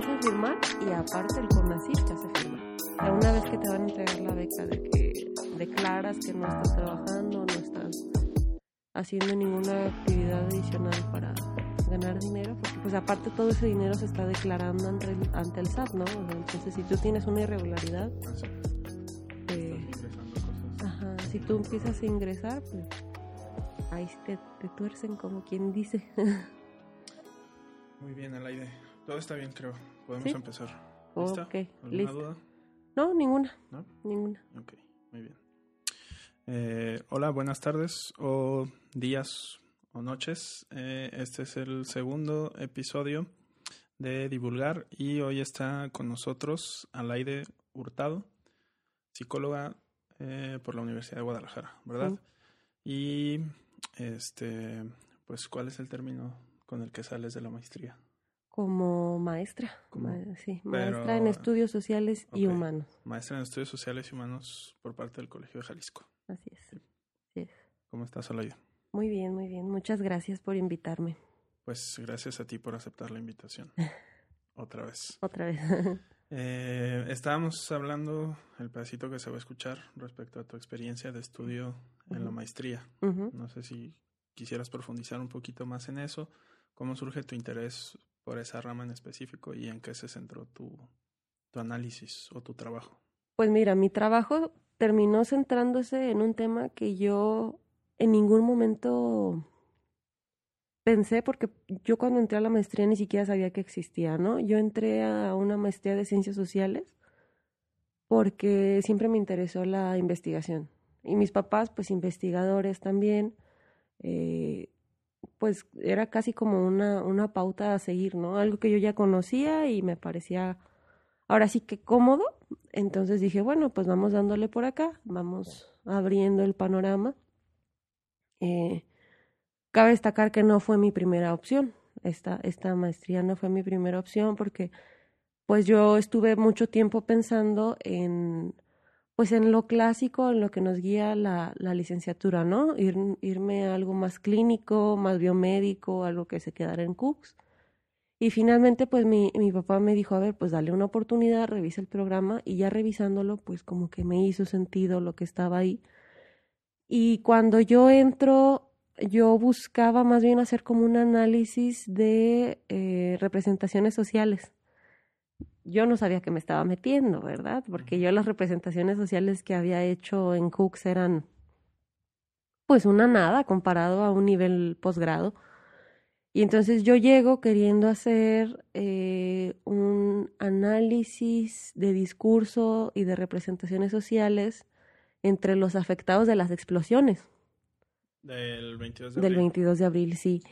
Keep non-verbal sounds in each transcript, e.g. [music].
hacen firmar y aparte el CONACYT te hace firmar. O sea, una vez que te van a entregar la beca de que declaras que no estás trabajando, no estás haciendo ninguna actividad adicional para ganar dinero, porque pues aparte todo ese dinero se está declarando ante el, ante el SAT, ¿no? O sea, entonces si tú tienes una irregularidad, eh. Ajá, si tú empiezas a ingresar, pues ahí te, te tuercen como quien dice. [laughs] Muy bien, Alaide. Todo está bien, creo. Podemos Sí. empezar. ¿Lista? ok, ¿Alguna duda? No, ninguna, ¿No? ninguna. Ok, muy bien. Eh, hola, buenas tardes o días o noches. Eh, este es el segundo episodio de Divulgar y hoy está con nosotros Alaide Hurtado, psicóloga eh, por la Universidad de Guadalajara, ¿verdad? Y este, pues, ¿cuál es el término con el que sales de la maestría? Como maestra, sí, pero- maestra en estudios sociales y humanos. Maestra en Estudios Sociales y Humanos por parte del Colegio de Jalisco. Así es. Así es. ¿Cómo estás, Alaide? Muy bien, muy bien. Muchas gracias por invitarme Pues gracias a ti por aceptar la invitación. [laughs] Otra vez. otra vez. [laughs] Eh, estábamos hablando, el pedacito que se va a escuchar, respecto a tu experiencia de estudio en la maestría. No sé si quisieras profundizar un poquito más en eso. ¿Cómo surge tu interés por esa rama en específico y en qué se centró tu, tu análisis o tu trabajo? Pues mira, mi trabajo terminó centrándose en un tema que yo en ningún momento pensé, porque yo cuando entré a la maestría ni siquiera sabía que existía, ¿no? Yo entré a una maestría de ciencias sociales porque siempre me interesó la investigación. Y mis papás, pues investigadores también, eh, pues era casi como una, una pauta a seguir, ¿no? Algo que yo ya conocía y me parecía ahora sí que cómodo. Entonces dije, bueno, pues vamos dándole por acá, vamos abriendo el panorama. Eh, cabe destacar que no fue mi primera opción. Esta, esta maestría no fue mi primera opción porque pues yo estuve mucho tiempo pensando en pues en lo clásico, en lo que nos guía la, la licenciatura, ¿no? Ir, irme a algo más clínico, más biomédico, algo que se quedara en Cooks. Y finalmente, pues mi, mi papá me dijo, a ver, pues dale una oportunidad, revisa el programa y ya revisándolo, pues como que me hizo sentido lo que estaba ahí. Y cuando yo entro, yo buscaba más bien hacer como un análisis de eh, representaciones sociales. Yo no sabía que me estaba metiendo, ¿verdad? Porque yo las representaciones sociales que había hecho en Cooks eran pues una nada comparado a un nivel posgrado. Y entonces yo llego queriendo hacer eh, un análisis de discurso y de representaciones sociales entre los afectados de las explosiones Del 22 de del abril. 22 de abril, sí.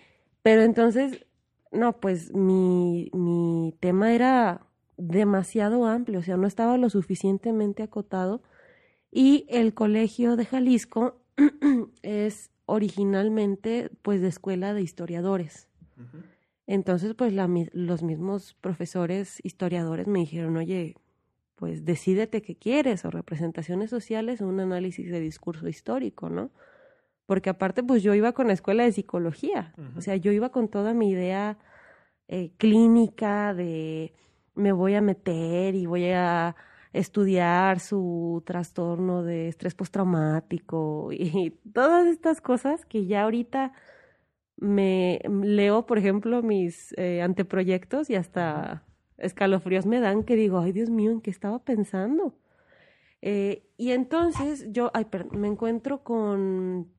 Pero entonces, no, pues mi, mi tema era demasiado amplio, o sea, no estaba lo suficientemente acotado. Y el colegio de Jalisco [clears throat] es originalmente, pues, de escuela de historiadores. Entonces, pues la los mismos profesores historiadores me dijeron, oye, pues decídete qué quieres, o representaciones sociales o un análisis de discurso histórico, ¿no? Porque aparte, pues yo iba con la escuela de psicología, o sea, yo iba con toda mi idea eh, clínica de me voy a meter y voy a estudiar su trastorno de estrés postraumático y [laughs] todas estas cosas que ya ahorita me leo, por ejemplo, mis eh, anteproyectos y hasta escalofríos me dan que digo, ay Dios mío, ¿en qué estaba pensando? Eh, y entonces yo ay, me encuentro con,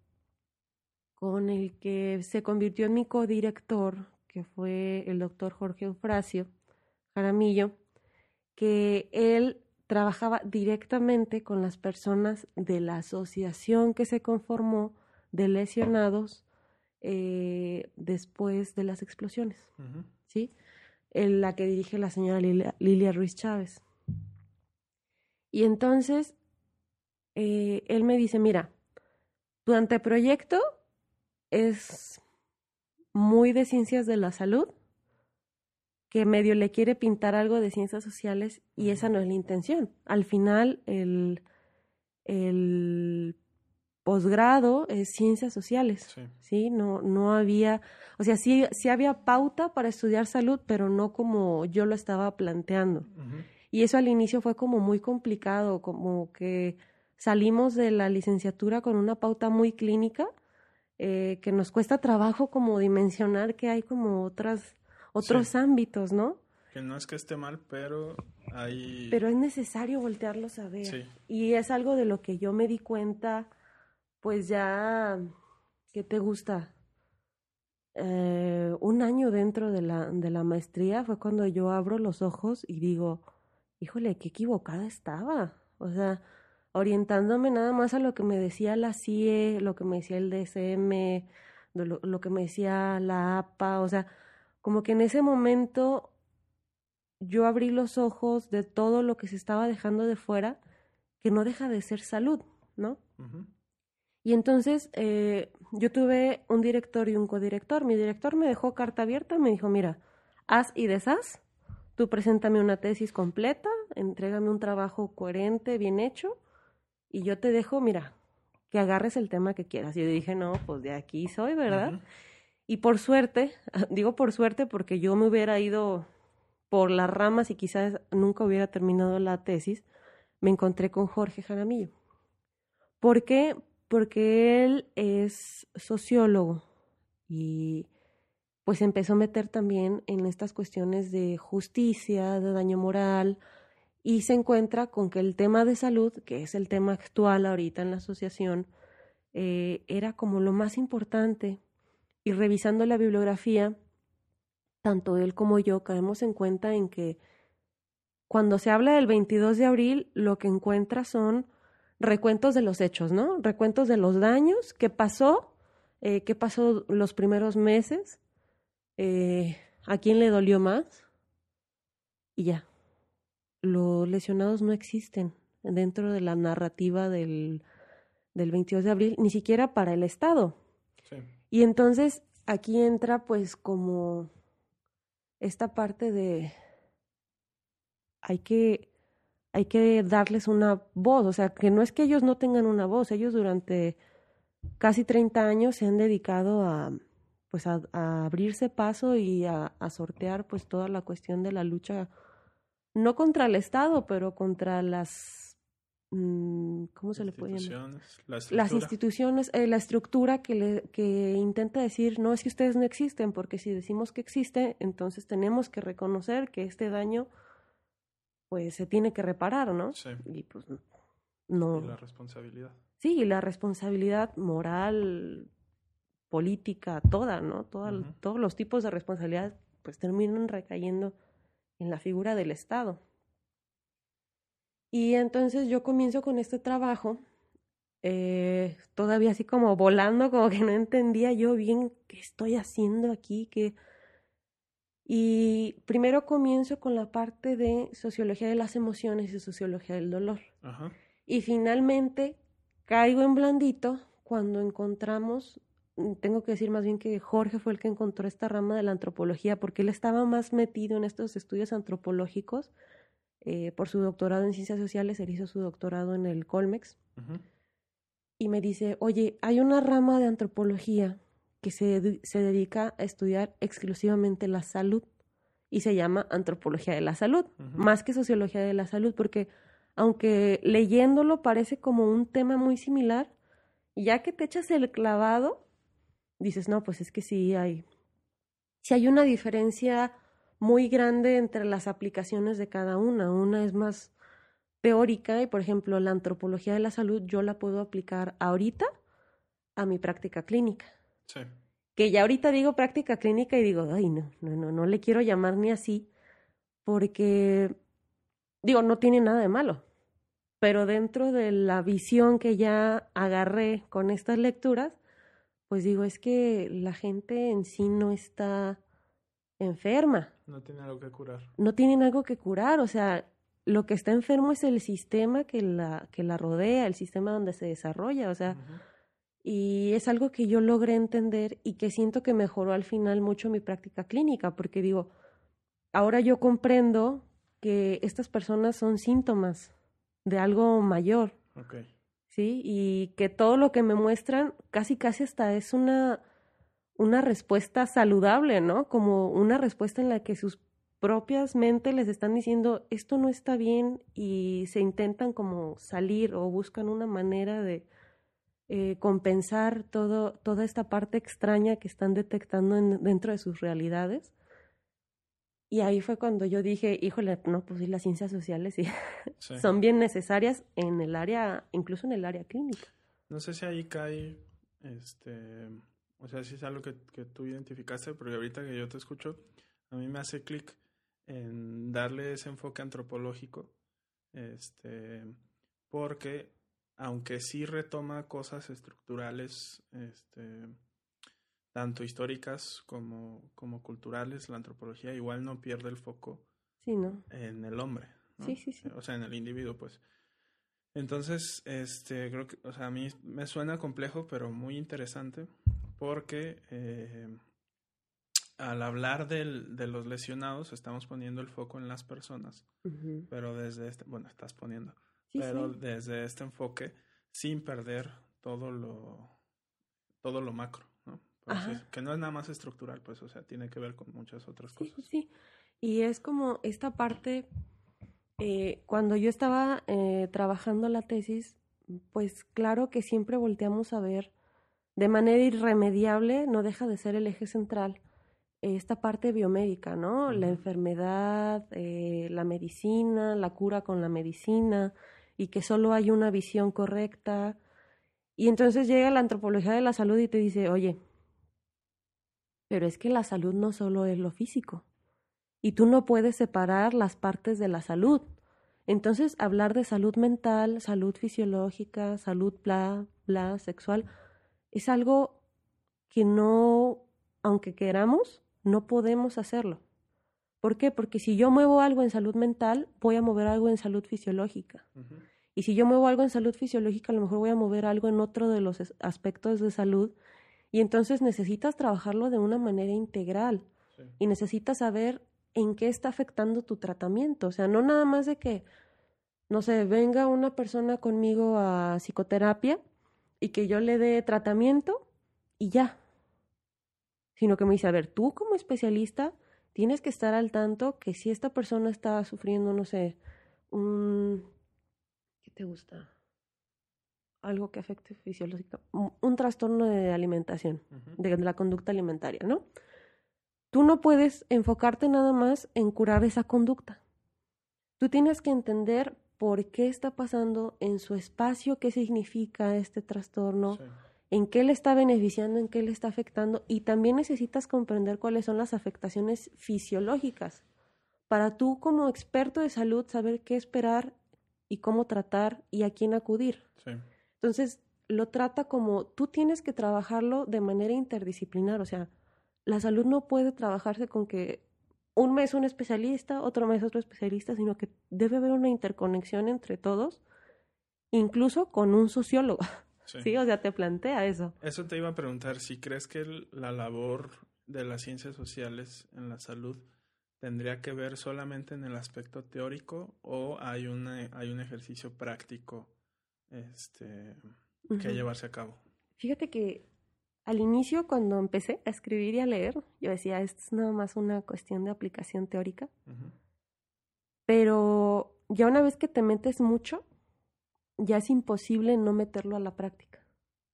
con el que se convirtió en mi codirector, que fue el doctor Jorge Eufrasio Jaramillo, que él trabajaba directamente con las personas de la asociación que se conformó de lesionados eh, después de las explosiones. ¿sí? En la que dirige la señora Lilia, Lilia Ruiz Chávez. Y entonces, eh, él me dice, mira, tu anteproyecto es muy de ciencias de la salud, que medio le quiere pintar algo de ciencias sociales y esa no es la intención. Al final, el, el posgrado es ciencias sociales, sí. No, no había, o sea, sí, sí había pauta para estudiar salud, pero no como yo lo estaba planteando. Y eso al inicio fue como muy complicado, como que salimos de la licenciatura con una pauta muy clínica, eh, que nos cuesta trabajo como dimensionar que hay como otras, otros ámbitos, ¿no? Que no es que esté mal, pero hay... Pero es necesario voltearlos a ver. Y es algo de lo que yo me di cuenta, pues ya, ¿qué te gusta? Eh, un año dentro de la, de la maestría fue cuando yo abro los ojos y digo, híjole, qué equivocada estaba. O sea, orientándome nada más a lo que me decía la CIE, lo que me decía el DSM, lo, lo que me decía la APA, o sea, como que en ese momento yo abrí los ojos de todo lo que se estaba dejando de fuera, que no deja de ser salud, ¿no? Y entonces eh, yo tuve un director y un codirector. Mi director me dejó carta abierta, me dijo, mira, haz y deshaz, tú preséntame una tesis completa, entrégame un trabajo coherente, bien hecho, y yo te dejo, mira, que agarres el tema que quieras. Y yo dije, no, pues de aquí soy, ¿verdad? Y por suerte, [laughs] digo por suerte porque yo me hubiera ido por las ramas y quizás nunca hubiera terminado la tesis, me encontré con Jorge Jaramillo. ¿Por qué? Porque él es sociólogo y pues empezó a meter también en estas cuestiones de justicia, de daño moral, y se encuentra con que el tema de salud, que es el tema actual ahorita en la asociación, eh, era como lo más importante. Y revisando la bibliografía, tanto él como yo caemos en cuenta en que cuando se habla del 22 de abril, lo que encuentra son recuentos de los hechos, ¿no? Recuentos de los daños, qué pasó, eh, qué pasó los primeros meses, eh, a quién le dolió más, y ya. Los lesionados no existen dentro de la narrativa del, del 22 de abril, ni siquiera para el Estado. Y entonces aquí entra pues como esta parte de hay que hay que darles una voz, o sea, que no es que ellos no tengan una voz, ellos durante casi 30 años se han dedicado a pues a, abrirse paso y a, a, sortear pues toda la cuestión de la lucha no contra el Estado, pero contra las ¿cómo se le puede llamar? Las instituciones, eh, la estructura que, le, que intenta decir, no es que ustedes no existen, porque si decimos que existe, entonces tenemos que reconocer que este daño pues se tiene que reparar, ¿no? Sí. Y pues no. Y la responsabilidad. Sí, la responsabilidad moral, política, toda, ¿no? Todos los tipos de responsabilidad pues terminan recayendo en la figura del Estado. Y entonces yo comienzo con este trabajo, eh, todavía así como volando, como que no entendía yo bien qué estoy haciendo aquí, que... Y primero comienzo con la parte de sociología de las emociones y sociología del dolor. Y finalmente caigo en blandito cuando encontramos, mm, tengo que decir más bien que Jorge fue el que encontró esta rama de la antropología, porque él estaba más metido en estos estudios antropológicos eh, por su doctorado en ciencias sociales, él hizo su doctorado en el Colmex. Y me dice, oye, hay una rama de antropología que se, se dedica a estudiar exclusivamente la salud y se llama antropología de la salud, más que sociología de la salud, porque aunque leyéndolo parece como un tema muy similar, ya que te echas el clavado, dices, no, pues es que sí hay, sí hay una diferencia muy grande entre las aplicaciones de cada una. Una es más teórica y, por ejemplo, la antropología de la salud yo la puedo aplicar ahorita a mi práctica clínica. Sí. Que ya ahorita digo práctica clínica y digo, ay, no, no, no, no le quiero llamar ni así, porque, digo, no tiene nada de malo. Pero dentro de la visión que ya agarré con estas lecturas, pues digo, es que la gente en sí no está enferma. No tiene algo que curar. No tienen algo que curar, o sea, lo que está enfermo es el sistema que la, que la rodea, el sistema donde se desarrolla, o sea, y es algo que yo logré entender y que siento que mejoró al final mucho mi práctica clínica, porque digo, ahora yo comprendo que estas personas son síntomas de algo mayor. Okay. ¿sí? Y que todo lo que me muestran casi casi hasta es una, una respuesta saludable, ¿no? Como una respuesta en la que sus propias mentes les están diciendo esto no está bien y se intentan como salir o buscan una manera de eh, compensar todo, toda esta parte extraña que están detectando dentro de sus realidades. Y ahí fue cuando yo dije, híjole, no, pues sí, las ciencias sociales sí, [laughs] son bien necesarias en el área, incluso en el área clínica. No sé si ahí cae, este, o sea, si es algo que, que tú identificaste, porque ahorita que yo te escucho, a mí me hace clic en darle ese enfoque antropológico, este, porque aunque sí retoma cosas estructurales, este, tanto históricas como, como culturales, la antropología igual no pierde el foco sí, ¿no? en el hombre. Sí, sí, sí. O sea, en el individuo, pues. Entonces, este, creo que, o sea, a mí me suena complejo, pero muy interesante, porque eh, al hablar del, de los lesionados, estamos poniendo el foco en las personas, pero desde este, bueno, estás poniendo, pero desde este enfoque, sin perder todo lo, todo lo macro, ¿no? que no es nada más estructural, pues, o sea, tiene que ver con muchas otras cosas. Sí, sí. Y es como esta parte, eh, cuando yo estaba eh, trabajando la tesis, pues claro que siempre volteamos a ver de manera irremediable, no deja de ser el eje central, esta parte biomédica, ¿no? La enfermedad, eh, la medicina, la cura con la medicina, y que solo hay una visión correcta. Y entonces llega la antropología de la salud y te dice, oye, pero es que la salud no solo es lo físico, y tú no puedes separar las partes de la salud. Entonces, hablar de salud mental, salud fisiológica, salud bla, bla, sexual, es algo que no, aunque queramos, no podemos hacerlo. ¿Por qué? Porque si yo muevo algo en salud mental, voy a mover algo en salud fisiológica. Y si yo muevo algo en salud fisiológica, a lo mejor voy a mover algo en otro de los aspectos de salud. Y entonces necesitas trabajarlo de una manera integral. Y necesitas saber en qué está afectando tu tratamiento. O sea, no nada más de que, no sé, venga una persona conmigo a psicoterapia y que yo le dé tratamiento y ya sino que me dice, a ver, tú como especialista tienes que estar al tanto que si esta persona está sufriendo, no sé, un... ¿Qué te gusta? Algo que afecte fisiológica, un, trastorno de alimentación, de la conducta alimentaria, ¿no? Tú no puedes enfocarte nada más en curar esa conducta. Tú tienes que entender por qué está pasando en su espacio, qué significa este trastorno, en qué le está beneficiando, en qué le está afectando y también necesitas comprender cuáles son las afectaciones fisiológicas. Para tú como experto de salud saber qué esperar y cómo tratar y a quién acudir. Entonces, lo trata como tú tienes que trabajarlo de manera interdisciplinar, o sea, la salud no puede trabajarse con que un mes un especialista, otro mes otro especialista, sino que debe haber una interconexión entre todos, incluso con un sociólogo. Sí. o sea, te plantea eso. Eso te iba a preguntar, si crees que la labor de las ciencias sociales en la salud tendría que ver solamente en el aspecto teórico o hay, una, hay un ejercicio práctico este, que llevarse a cabo. Fíjate que al inicio, cuando empecé a escribir y a leer, yo decía, esto es nada más una cuestión de aplicación teórica. Pero ya una vez que te metes mucho, ya es imposible no meterlo a la práctica.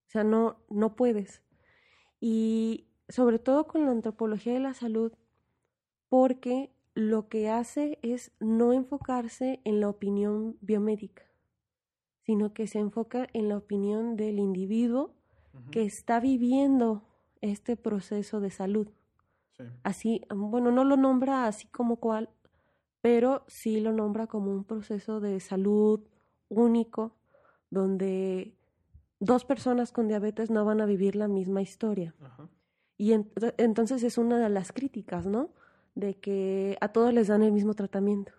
O sea, no, no puedes. Y sobre todo con la antropología de la salud, porque lo que hace es no enfocarse en la opinión biomédica, sino que se enfoca en la opinión del individuo que está viviendo este proceso de salud. Así, bueno, no lo nombra así como cual, pero sí lo nombra como un proceso de salud único, donde dos personas con diabetes no van a vivir la misma historia. Y entonces es una de las críticas, ¿no? De que a todos les dan el mismo tratamiento.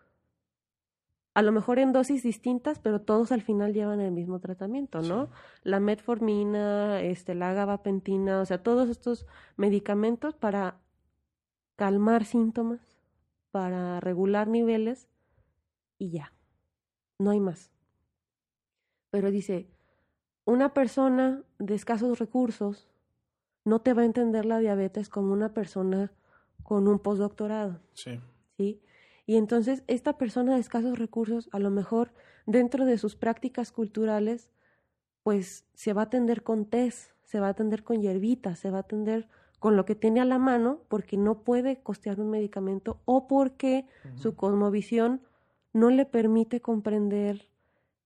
A lo mejor en dosis distintas, pero todos al final llevan el mismo tratamiento, ¿no? La metformina, este, la gabapentina, o sea, todos estos medicamentos para calmar síntomas, para regular niveles y ya. No hay más pero dice, una persona de escasos recursos no te va a entender la diabetes como una persona con un postdoctorado. Sí. ¿Sí? Y entonces esta persona de escasos recursos, a lo mejor dentro de sus prácticas culturales, pues se va a atender con test, se va a atender con hierbitas, se va a atender con lo que tiene a la mano porque no puede costear un medicamento o porque su cosmovisión no le permite comprender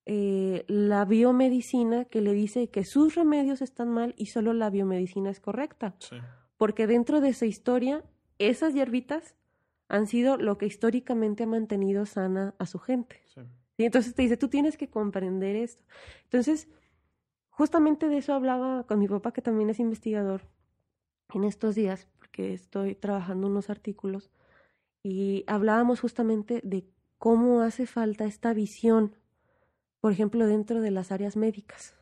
eh, la biomedicina que le dice que sus remedios están mal y solo la biomedicina es correcta. Sí. Porque dentro de esa historia, esas hierbitas han sido lo que históricamente ha mantenido sana a su gente. Sí. Y entonces te dice, tú tienes que comprender esto. Entonces, justamente de eso hablaba con mi papá, que también es investigador, en estos días, porque estoy trabajando unos artículos, y hablábamos justamente de cómo hace falta esta visión, por ejemplo, dentro de las áreas médicas.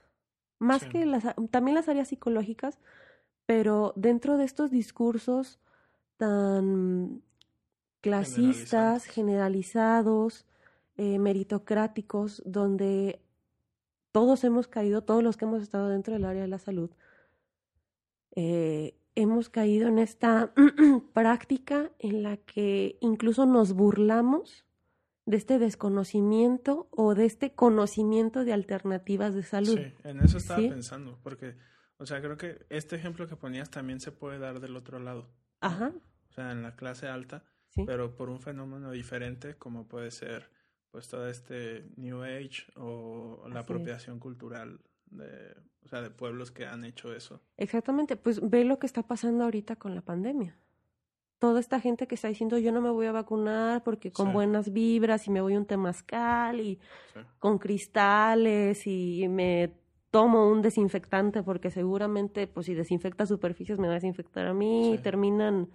Más Sí. que las, también las áreas psicológicas, pero dentro de estos discursos tan clasistas, generalizados, eh, meritocráticos, donde todos hemos caído, todos los que hemos estado dentro del área de la salud, eh, hemos caído en esta [clears throat] práctica en la que incluso nos burlamos de este desconocimiento o de este conocimiento de alternativas de salud. Sí, en eso estaba ¿Sí? pensando, porque, o sea, creo que este ejemplo que ponías también se puede dar del otro lado, Ajá, o sea, en la clase alta, sí. pero por un fenómeno diferente como puede ser, pues, todo este New Age o la Así es. apropiación cultural de, o sea, de pueblos que han hecho eso. Exactamente, pues ve lo que está pasando ahorita con la pandemia. Toda esta gente que está diciendo yo no me voy a vacunar porque con Sí. buenas vibras y me voy a un temazcal y Sí, con cristales y me tomo un desinfectante porque seguramente pues si desinfecta superficies me va a desinfectar a mí y Sí. terminan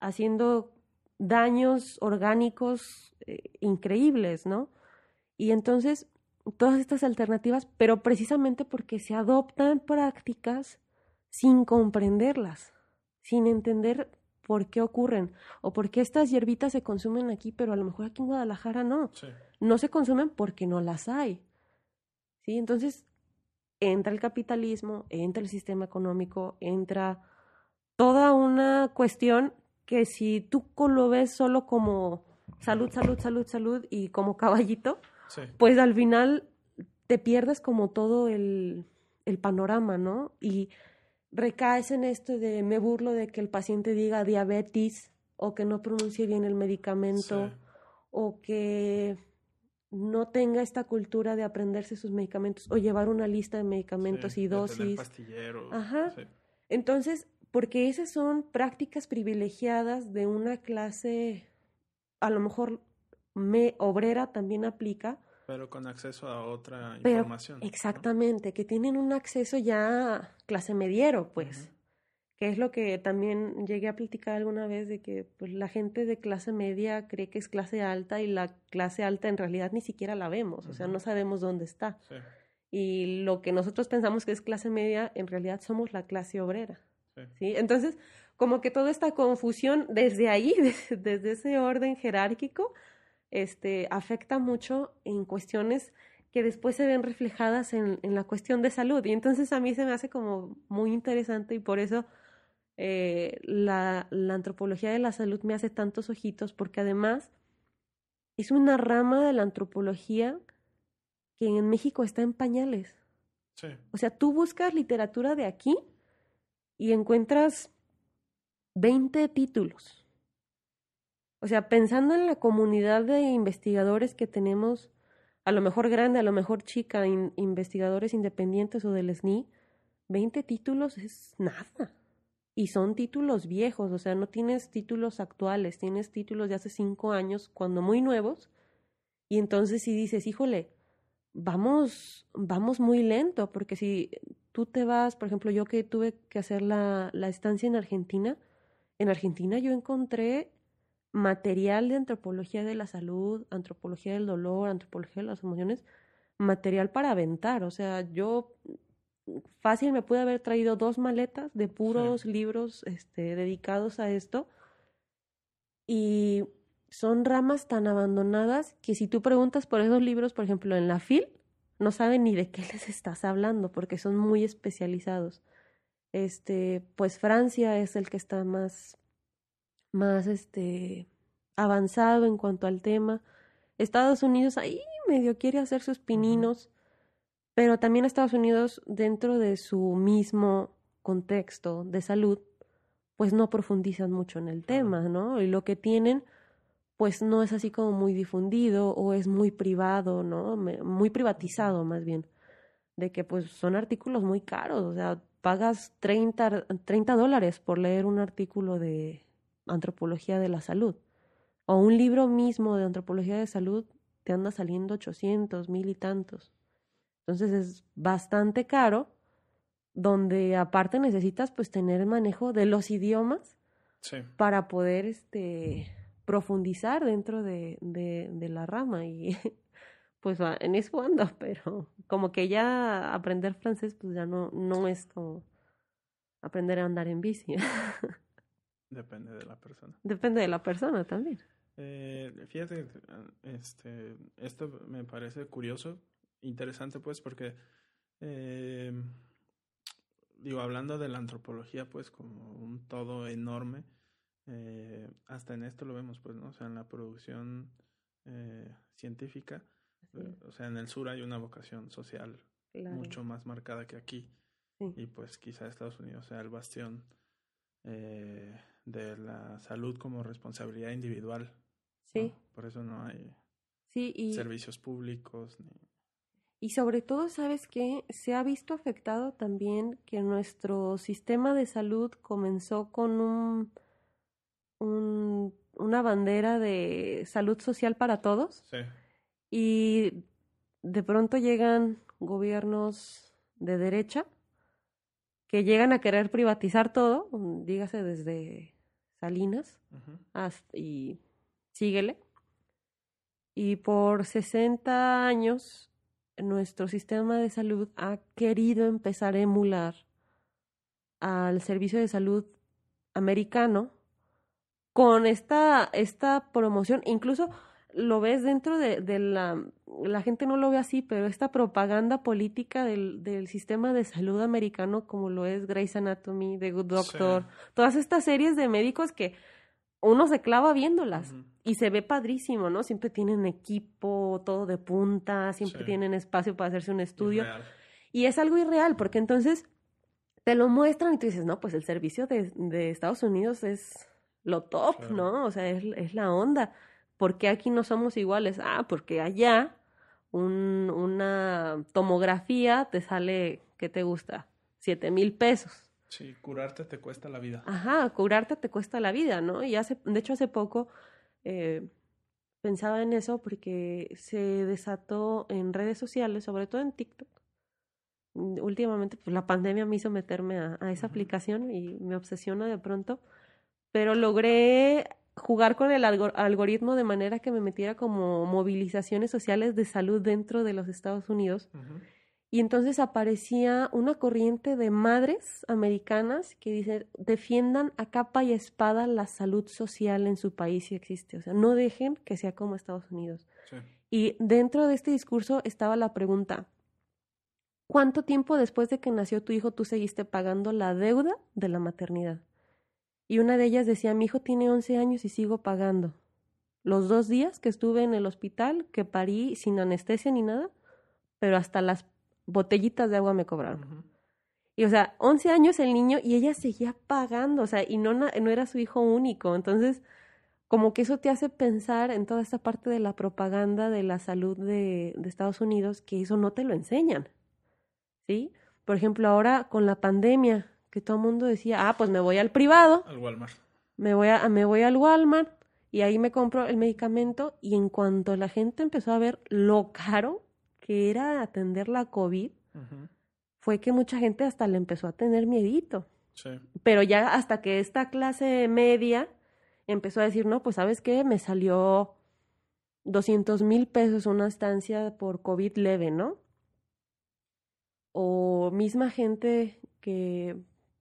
haciendo daños orgánicos eh, increíbles, ¿no? Y entonces todas estas alternativas, pero precisamente porque se adoptan prácticas sin comprenderlas, sin entender por qué ocurren o por qué estas hierbitas se consumen aquí, pero a lo mejor aquí en Guadalajara no sí, no se consumen porque no las hay. ¿Sí? Entonces, entra el capitalismo, entra el sistema económico, entra toda una cuestión que si tú lo ves solo como salud, salud, salud, salud y como caballito, sí, pues al final te pierdes como todo el, el panorama, ¿no? Y recaes en esto de me burlo de que el paciente diga diabetes o que no pronuncie bien el medicamento sí, o que no tenga esta cultura de aprenderse sus medicamentos o llevar una lista de medicamentos sí, y tener dosis. pastilleros, Ajá. sí, Entonces, porque esas son prácticas privilegiadas de una clase, a lo mejor me, obrera también aplica, pero con acceso a otra pero información. ¿no? exactamente, que tienen un acceso ya clase mediero, pues, Ujú. que es lo que también llegué a platicar alguna vez de que pues, la gente de clase media cree que es clase alta y la clase alta en realidad ni siquiera la vemos, o sea, no sabemos dónde está. Sí, Y lo que nosotros pensamos que es clase media, en realidad somos la clase obrera. Entonces, como que toda esta confusión desde ahí, [laughs] desde, desde ese orden jerárquico, este, afecta mucho en cuestiones que después se ven reflejadas en, en la cuestión de salud. Y entonces a mí se me hace como muy interesante y por eso eh, la, la antropología de la salud me hace tantos ojitos, porque además es una rama de la antropología que en México está en pañales. sí, O sea, tú buscas literatura de aquí y encuentras 20 títulos. O sea, pensando en la comunidad de investigadores que tenemos, a lo mejor grande, a lo mejor chica, in- investigadores independientes o del SNI, 20 títulos es nada. Y son títulos viejos, o sea, no tienes títulos actuales, tienes títulos de hace cinco años, cuando muy nuevos. Y entonces si dices, híjole, vamos, vamos muy lento, porque si tú te vas, por ejemplo, yo que tuve que hacer la, la estancia en Argentina, en Argentina yo encontré material de antropología de la salud, antropología del dolor, antropología de las emociones, material para aventar. O sea, yo fácil me pude haber traído dos maletas de puros libros este, dedicados a esto. Y son ramas tan abandonadas que si tú preguntas por esos libros, por ejemplo, en la FIL, no saben ni de qué [laughs] les estás hablando porque son muy especializados. Este, pues Francia es el que está más, más, este, avanzado en cuanto al tema. Estados Unidos ahí medio quiere hacer sus pininos, pero también Estados Unidos dentro de su mismo contexto de salud, pues no profundizan mucho en el tema, ¿no? Y lo que tienen, pues no es así como muy difundido o es muy privado, ¿no? Muy privatizado más bien, de que pues son artículos muy caros, o sea, pagas 30, 30 dólares por leer un artículo de antropología de la salud. O un libro mismo de antropología de salud te anda saliendo 800, mil y tantos. Entonces es bastante caro, donde aparte necesitas pues tener manejo de los idiomas para poder este profundizar dentro de, de, de la rama y [laughs] pues en eso ando, [laughs] pero como que ya aprender francés pues ya no, no es como aprender a andar en bici. [laughs] Depende de la persona. Depende de la persona también. Eh, fíjate, este, esto me parece curioso, interesante pues porque, eh, digo, hablando de la antropología pues como un todo enorme, eh, hasta en esto lo vemos pues, ¿no? O sea, en la producción eh, científica, o sea, en el sur hay una vocación social mucho más marcada que aquí. Y pues quizá Estados Unidos sea el bastión eh, de la salud como responsabilidad individual. Sí. Por eso no hay servicios públicos. Y sobre todo, ¿sabes qué? Se ha visto afectado también que nuestro sistema de salud comenzó con un, un una bandera de salud social para todos. Sí. Y de pronto llegan gobiernos de derecha que llegan a querer privatizar todo, dígase desde Salinas hasta, y síguele. Y por 60 años nuestro sistema de salud ha querido empezar a emular al servicio de salud americano con esta, esta promoción, incluso lo ves dentro de, de, la, la gente no lo ve así, pero esta propaganda política del, del sistema de salud americano, como lo es Grey's Anatomy, The Good Doctor, todas estas series de médicos que uno se clava viéndolas y se ve padrísimo, ¿no? Siempre tienen equipo, todo de punta, siempre tienen espacio para hacerse un estudio. Y es algo irreal, porque entonces te lo muestran y tú dices, no, pues el servicio de, de Estados Unidos es lo top, ¿no? O sea, es, es la onda ¿Por qué aquí no somos iguales? Ah, porque allá un, una tomografía te sale, ¿qué te gusta? Siete mil pesos. Sí, curarte te cuesta la vida. Ajá, curarte te cuesta la vida, ¿no? Y hace, de hecho hace poco eh, pensaba en eso porque se desató en redes sociales, sobre todo en TikTok. Últimamente, pues la pandemia me hizo meterme a, a esa aplicación y me obsesiona de pronto, pero logré jugar con el algoritmo de manera que me metiera como movilizaciones sociales de salud dentro de los Estados Unidos. Y entonces aparecía una corriente de madres americanas que dicen, defiendan a capa y espada la salud social en su país si existe. O sea, no dejen que sea como Estados Unidos. Y dentro de este discurso estaba la pregunta, ¿cuánto tiempo después de que nació tu hijo tú seguiste pagando la deuda de la maternidad? Y una de ellas decía, mi hijo tiene 11 años y sigo pagando. Los dos días que estuve en el hospital, que parí sin anestesia ni nada, pero hasta las botellitas de agua me cobraron. Y o sea, 11 años el niño y ella seguía pagando, o sea, y no, no era su hijo único. Entonces, como que eso te hace pensar en toda esta parte de la propaganda de la salud de, de Estados Unidos, que eso no te lo enseñan. ¿Sí? Por ejemplo, ahora con la pandemia, que todo el mundo decía, ah, pues me voy al privado. Al Walmart. Me voy, a, me voy al Walmart y ahí me compro el medicamento y en cuanto la gente empezó a ver lo caro que era atender la COVID, fue que mucha gente hasta le empezó a tener miedito. Sí. Pero ya hasta que esta clase media empezó a decir, no, pues sabes qué, me salió 200 mil pesos una estancia por COVID leve, ¿no? O misma gente que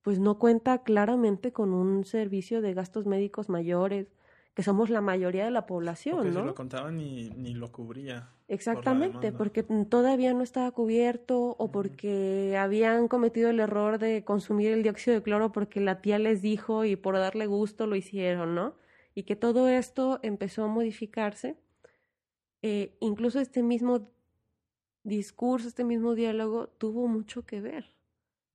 pues no cuenta claramente con un servicio de gastos médicos mayores, que somos la mayoría de la población, Porque ¿no? si lo contaban ni, ni lo cubría. Exactamente, porque todavía no estaba cubierto o porque habían cometido el error de consumir el dióxido de cloro porque la tía les dijo y por darle gusto lo hicieron, ¿no? Y que todo esto empezó a modificarse. Eh, incluso este mismo discurso, este mismo diálogo tuvo mucho que ver.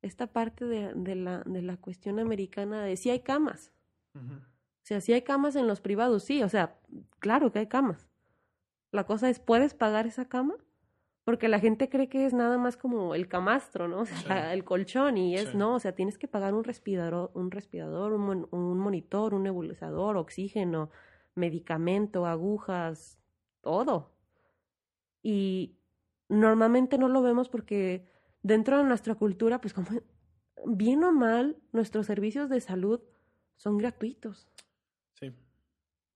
Esta parte de, de la, de la cuestión americana de si hay camas. O sea, si hay camas en los privados, sí, o sea, claro que hay camas. La cosa es, ¿puedes pagar esa cama? Porque la gente cree que es nada más como el camastro, ¿no? O sea, Sí. el colchón y es, no, o sea, tienes que pagar un respirador, un respirador, un, mon- un monitor, un nebulizador, oxígeno, medicamento, agujas, todo. Y normalmente no lo vemos porque dentro de nuestra cultura, pues como bien o mal, nuestros servicios de salud son gratuitos. Sí.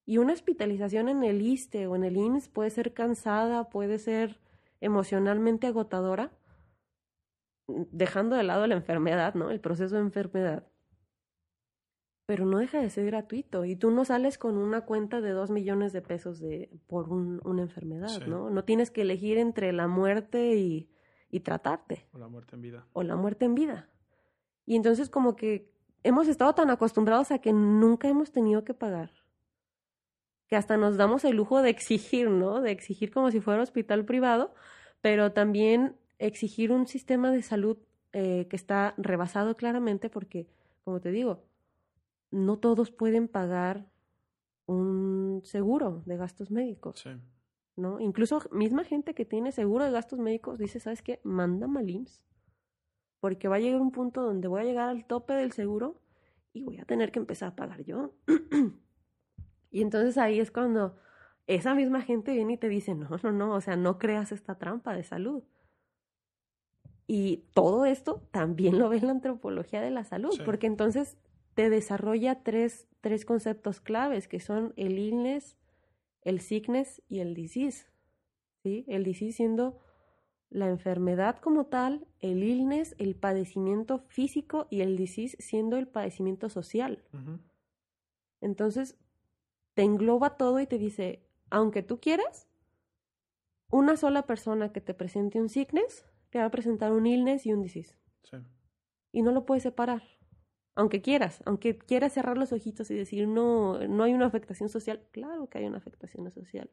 Y una hospitalización en el ISTE o en el IMSS puede ser cansada, puede ser emocionalmente agotadora, dejando de lado la enfermedad, ¿no? El proceso de enfermedad. Pero no deja de ser gratuito y tú no sales con una cuenta de dos millones de pesos de, por un- una enfermedad, Sí. ¿no? No tienes que elegir entre la muerte y, y tratarte O la muerte en vida. o la muerte en vida. Y entonces como que hemos estado tan acostumbrados a que nunca hemos tenido que pagar, que hasta nos damos el lujo de exigir, ¿no? De exigir como si fuera hospital privado, pero también exigir un sistema de salud eh, que está rebasado claramente porque, como te digo, no todos pueden pagar un seguro de gastos médicos. Sí. ¿No? Incluso misma gente que tiene seguro de gastos médicos dice, ¿sabes qué? Mándame al IMSS. Porque va a llegar un punto donde voy a llegar al tope del seguro y voy a tener que empezar a pagar yo. [clears throat] y entonces ahí es cuando esa misma gente viene y te dice, no, no, no, o sea, no creas esta trampa de salud. Y todo esto también lo ve en la antropología de la salud, Sí. porque entonces te desarrolla tres, tres conceptos claves, que son el illness, el sickness y el disease. ¿sí? El disease siendo la enfermedad como tal, el illness, el padecimiento físico y el disease siendo el padecimiento social. Entonces, te engloba todo y te dice, aunque tú quieras, una sola persona que te presente un sickness te va a presentar un illness y un disease. Sí. Y no lo puedes separar. Aunque quieras, aunque quieras cerrar los ojitos y decir, no, no hay una afectación social. Claro que hay una afectación social.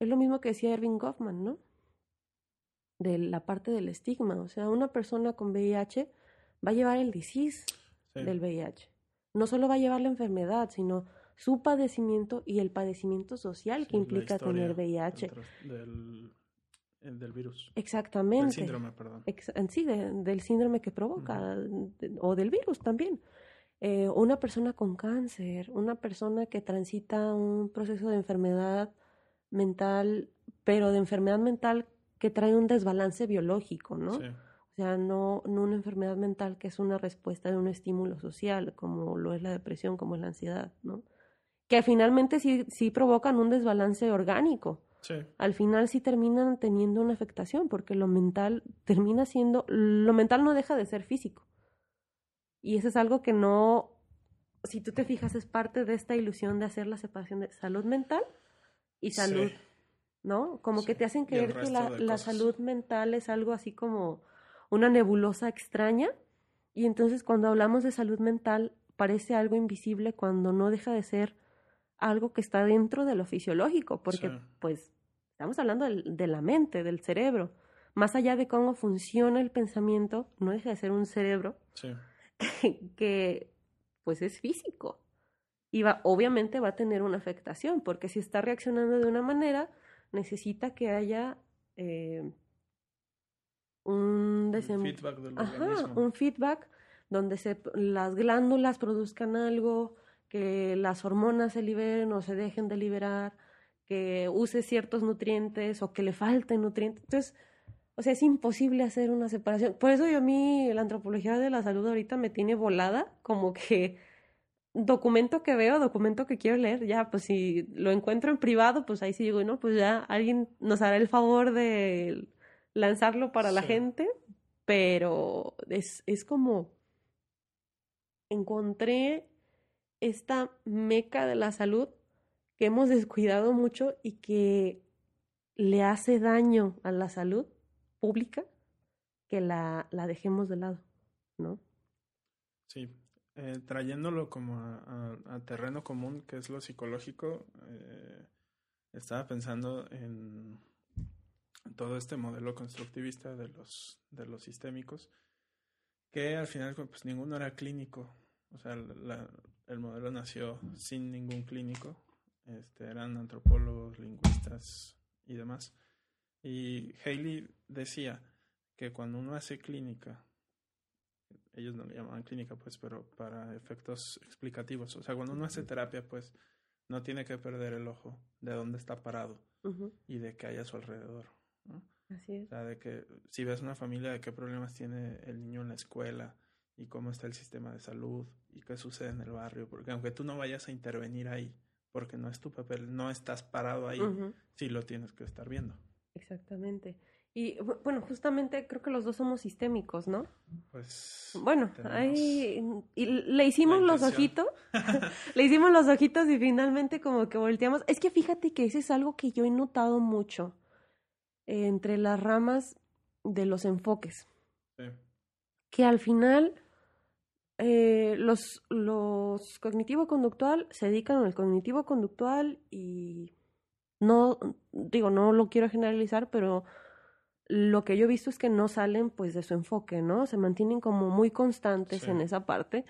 Es lo mismo que decía Erving Goffman, ¿no? De la parte del estigma. O sea, una persona con VIH va a llevar el disease Sí. del VIH. No solo va a llevar la enfermedad, sino su padecimiento y el padecimiento social Sí, que implica tener VIH. del Del, del virus. Exactamente. Del síndrome, perdón. Ex- en sí, de- del síndrome que provoca, de- o del virus también. Eh, una persona con cáncer, una persona que transita un proceso de enfermedad mental, pero de enfermedad mental que trae un desbalance biológico, ¿no? Sí. O sea, no, no una enfermedad mental que es una respuesta de un estímulo social, como lo es la depresión, como es la ansiedad, ¿no? Que finalmente sí, sí provocan un desbalance orgánico Sí. al final sí terminan teniendo una afectación, porque lo mental termina siendo, lo mental no deja de ser físico. Y eso es algo que no, si tú te fijas, es parte de esta ilusión de hacer la separación de salud mental y salud, Sí. ¿no? Como que te hacen creer que la, la salud mental es algo así como una nebulosa extraña. Y entonces cuando hablamos de salud mental parece algo invisible cuando no deja de ser algo que está dentro de lo fisiológico, porque Sí. pues estamos hablando de la mente, del cerebro. Más allá de cómo funciona el pensamiento, no deja de ser un cerebro Sí. [laughs] que pues es físico. Y va, obviamente va a tener una afectación, porque si está reaccionando de una manera, necesita que haya eh, un desem- feedback del Ajá, un feedback donde se, las glándulas produzcan algo, que las hormonas se liberen o se dejen de liberar, que use ciertos nutrientes o que le falten nutrientes. Entonces, o sea, es imposible hacer una separación. Por eso yo a mí la antropología de la salud ahorita me tiene volada, como que documento que veo, documento que quiero leer, ya, pues si lo encuentro en privado, pues ahí sí digo, no, pues ya alguien nos hará el favor de lanzarlo para la gente, pero es, es como encontré esta meca de la salud que hemos descuidado mucho y que le hace daño a la salud pública que la, la dejemos de lado, ¿no? Sí, eh, trayéndolo como a, terreno común, que es lo psicológico, eh, estaba pensando en todo este modelo constructivista de los, de los sistémicos, que al final pues ninguno era clínico, o sea, la, el modelo nació sin ningún clínico, este, eran antropólogos, lingüistas y demás. Y Haley decía que cuando uno hace clínica, ellos no le llamaban clínica, pues, pero para efectos explicativos, o sea, cuando uno hace terapia, pues, no tiene que perder el ojo de dónde está parado y de qué hay a su alrededor. ¿no? Así es. O sea, de que si ves una familia, de qué problemas tiene el niño en la escuela y cómo está el sistema de salud y qué sucede en el barrio, porque aunque tú no vayas a intervenir ahí, porque no es tu papel, no estás parado ahí, sí lo tienes que estar viendo. Exactamente. Y bueno, justamente creo que los dos somos sistémicos, ¿no? Pues. Bueno, ahí. Y le hicimos los ojitos. [laughs] [laughs] le hicimos los ojitos y finalmente como que volteamos. Es que fíjate que ese es algo que yo he notado mucho entre las ramas de los enfoques. Sí. Que al final. Eh, los, los cognitivo-conductual se dedican al cognitivo-conductual y no, digo, no lo quiero generalizar, pero lo que yo he visto es que no salen pues de su enfoque, ¿no? Se mantienen como muy constantes en esa parte.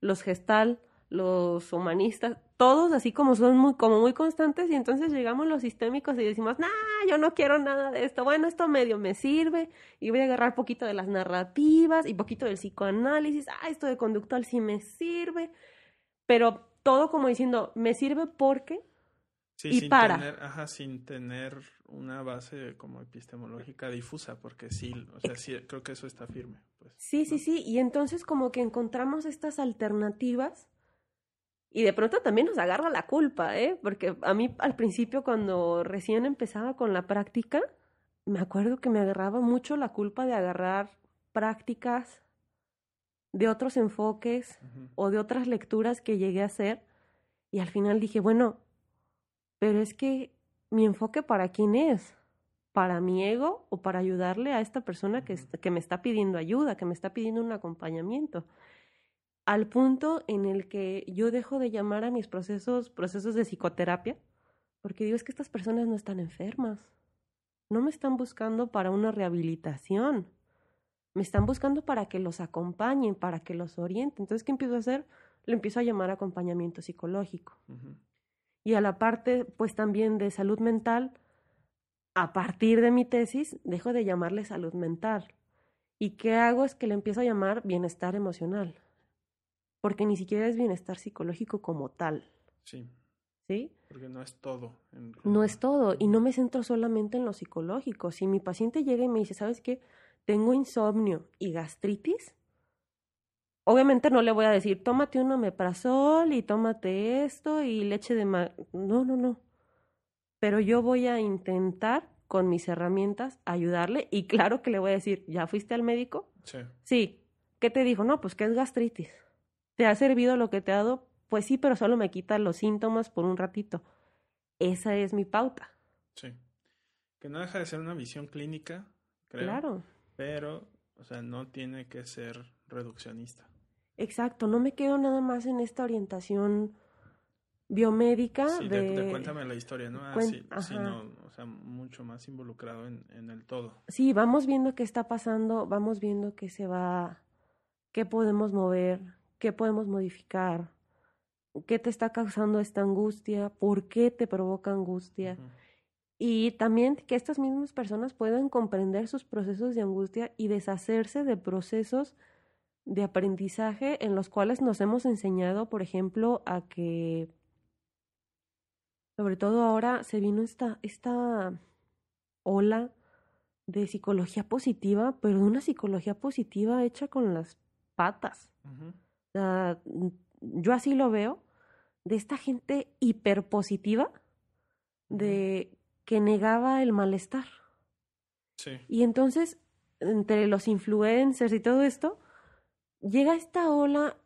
Los gestal, los humanistas, todos así como son muy, como muy constantes y entonces llegamos los sistémicos y decimos, nah, yo no quiero nada de esto, bueno, esto medio me sirve y voy a agarrar poquito de las narrativas y poquito del psicoanálisis, ah, esto de conductual sí me sirve, pero todo como diciendo, me sirve porque y sin para. Tener, ajá, sin tener una base como epistemológica difusa, porque sí, o sea, sí, creo que eso está firme. Pues, sí, sí, sí, y entonces como que encontramos estas alternativas y de pronto también nos agarra la culpa, ¿eh? Porque a mí al principio cuando recién empezaba con la práctica, me acuerdo que me agarraba mucho la culpa de agarrar prácticas de otros enfoques o de otras lecturas que llegué a hacer y al final dije, bueno, pero es que mi enfoque para quién es, para mi ego o para ayudarle a esta persona que, que me está pidiendo ayuda, que me está pidiendo un acompañamiento. Al punto en el que yo dejo de llamar a mis procesos procesos de psicoterapia, porque digo es que estas personas no están enfermas, no me están buscando para una rehabilitación, me están buscando para que los acompañen, para que los orienten. Entonces, ¿qué empiezo a hacer? Le empiezo a llamar acompañamiento psicológico y a la parte pues también de salud mental, a partir de mi tesis dejo de llamarle salud mental. ¿Y qué hago? Es que le empiezo a llamar bienestar emocional, porque ni siquiera es bienestar psicológico como tal. Sí. ¿Sí? Porque no es todo. No es todo, y no me centro solamente en lo psicológico. Si mi paciente llega y me dice, ¿sabes qué? Tengo insomnio y gastritis, Obviamente no le voy a decir, tómate un omeprazol y tómate esto y leche de... Ma no, no, no. Pero yo voy a intentar con mis herramientas ayudarle y claro que le voy a decir, ¿ya fuiste al médico? Sí. Sí. ¿Qué te dijo? No, pues que es gastritis. ¿Te ha servido lo que te ha dado? Pues sí, pero solo me quita los síntomas por un ratito. Esa es mi pauta. Sí. Que no deja de ser una visión clínica, creo. Claro. Pero, o sea, no tiene que ser reduccionista. Exacto, no me quedo nada más en esta orientación biomédica. Sí, de, cuéntame la historia, ¿no? Ah, sino, o sea, mucho más involucrado en, en, el todo. Sí, vamos viendo qué está pasando, vamos viendo qué se va, qué podemos mover, qué podemos modificar, qué te está causando esta angustia, por qué te provoca angustia. Y también que estas mismas personas puedan comprender sus procesos de angustia y deshacerse de procesos de aprendizaje en los cuales nos hemos enseñado, por ejemplo, a que, sobre todo ahora, se vino esta, esta ola de psicología positiva, pero de una psicología positiva hecha con las patas. Yo así lo veo, de esta gente hiperpositiva, de que negaba el malestar. Sí. Y entonces, entre los influencers y todo esto, llega esta ola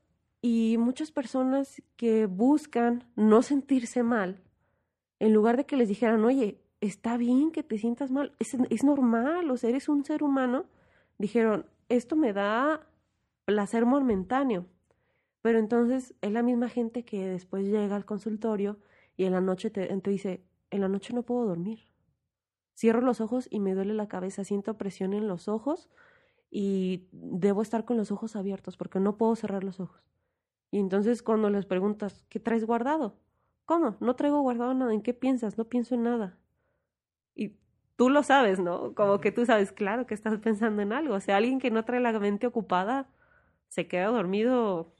Y muchas personas que buscan no sentirse mal, en lugar de que les dijeran, oye, está bien que te sientas mal, es, es normal, o sea, eres un ser humano, dijeron, esto me da placer momentáneo. Pero entonces es la misma gente que después llega al consultorio y en la noche te, dice, en la noche no puedo dormir. Cierro los ojos y me duele la cabeza, siento presión en los ojos y debo estar con los ojos abiertos porque no puedo cerrar los ojos. Y entonces cuando les preguntas, ¿qué traes guardado? ¿Cómo? No traigo guardado nada. ¿En qué piensas? No pienso en nada. Y tú lo sabes, ¿no? Como que tú sabes, claro, que estás pensando en algo. O sea, alguien que no trae la mente ocupada se queda dormido.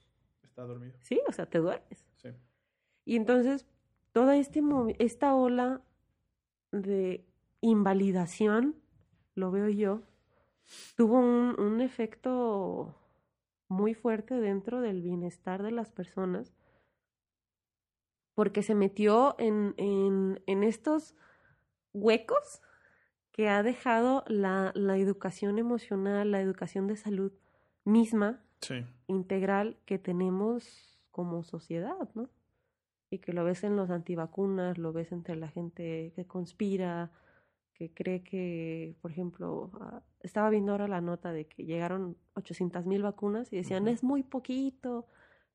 Está dormido. Sí, o sea, te duermes. Sí. Y entonces, toda este esta ola de invalidación, lo veo yo, tuvo un, un efecto muy fuerte dentro del bienestar de las personas porque se metió en, en, en estos huecos que ha dejado la, la, educación emocional, la educación de salud misma, sí. integral, que tenemos como sociedad, ¿no? Y que lo ves en los antivacunas, lo ves entre la gente que conspira, que cree que, por ejemplo, uh, estaba viendo ahora la nota de que llegaron 800 mil vacunas y decían, uh -huh. es muy poquito,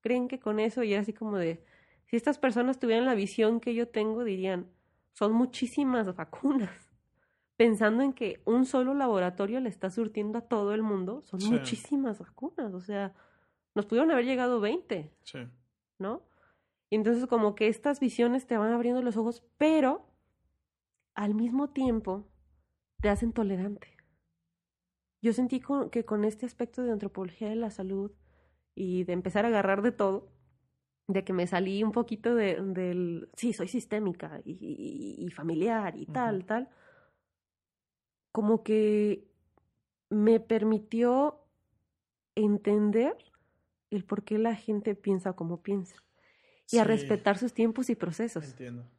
creen que con eso, y era así como de, si estas personas tuvieran la visión que yo tengo, dirían, son muchísimas vacunas. Pensando en que un solo laboratorio le está surtiendo a todo el mundo, son sí. muchísimas vacunas. O sea, nos pudieron haber llegado 20. Sí. ¿No? Y entonces como que estas visiones te van abriendo los ojos, pero al mismo tiempo te hacen tolerante. Yo sentí con, que con este aspecto de antropología de la salud y de empezar a agarrar de todo, de que me salí un poquito de, del, sí, soy sistémica y, y, y familiar y tal, uh -huh. tal, como que me permitió entender el por qué la gente piensa como piensa y sí. a respetar sus tiempos y procesos. Entiendo.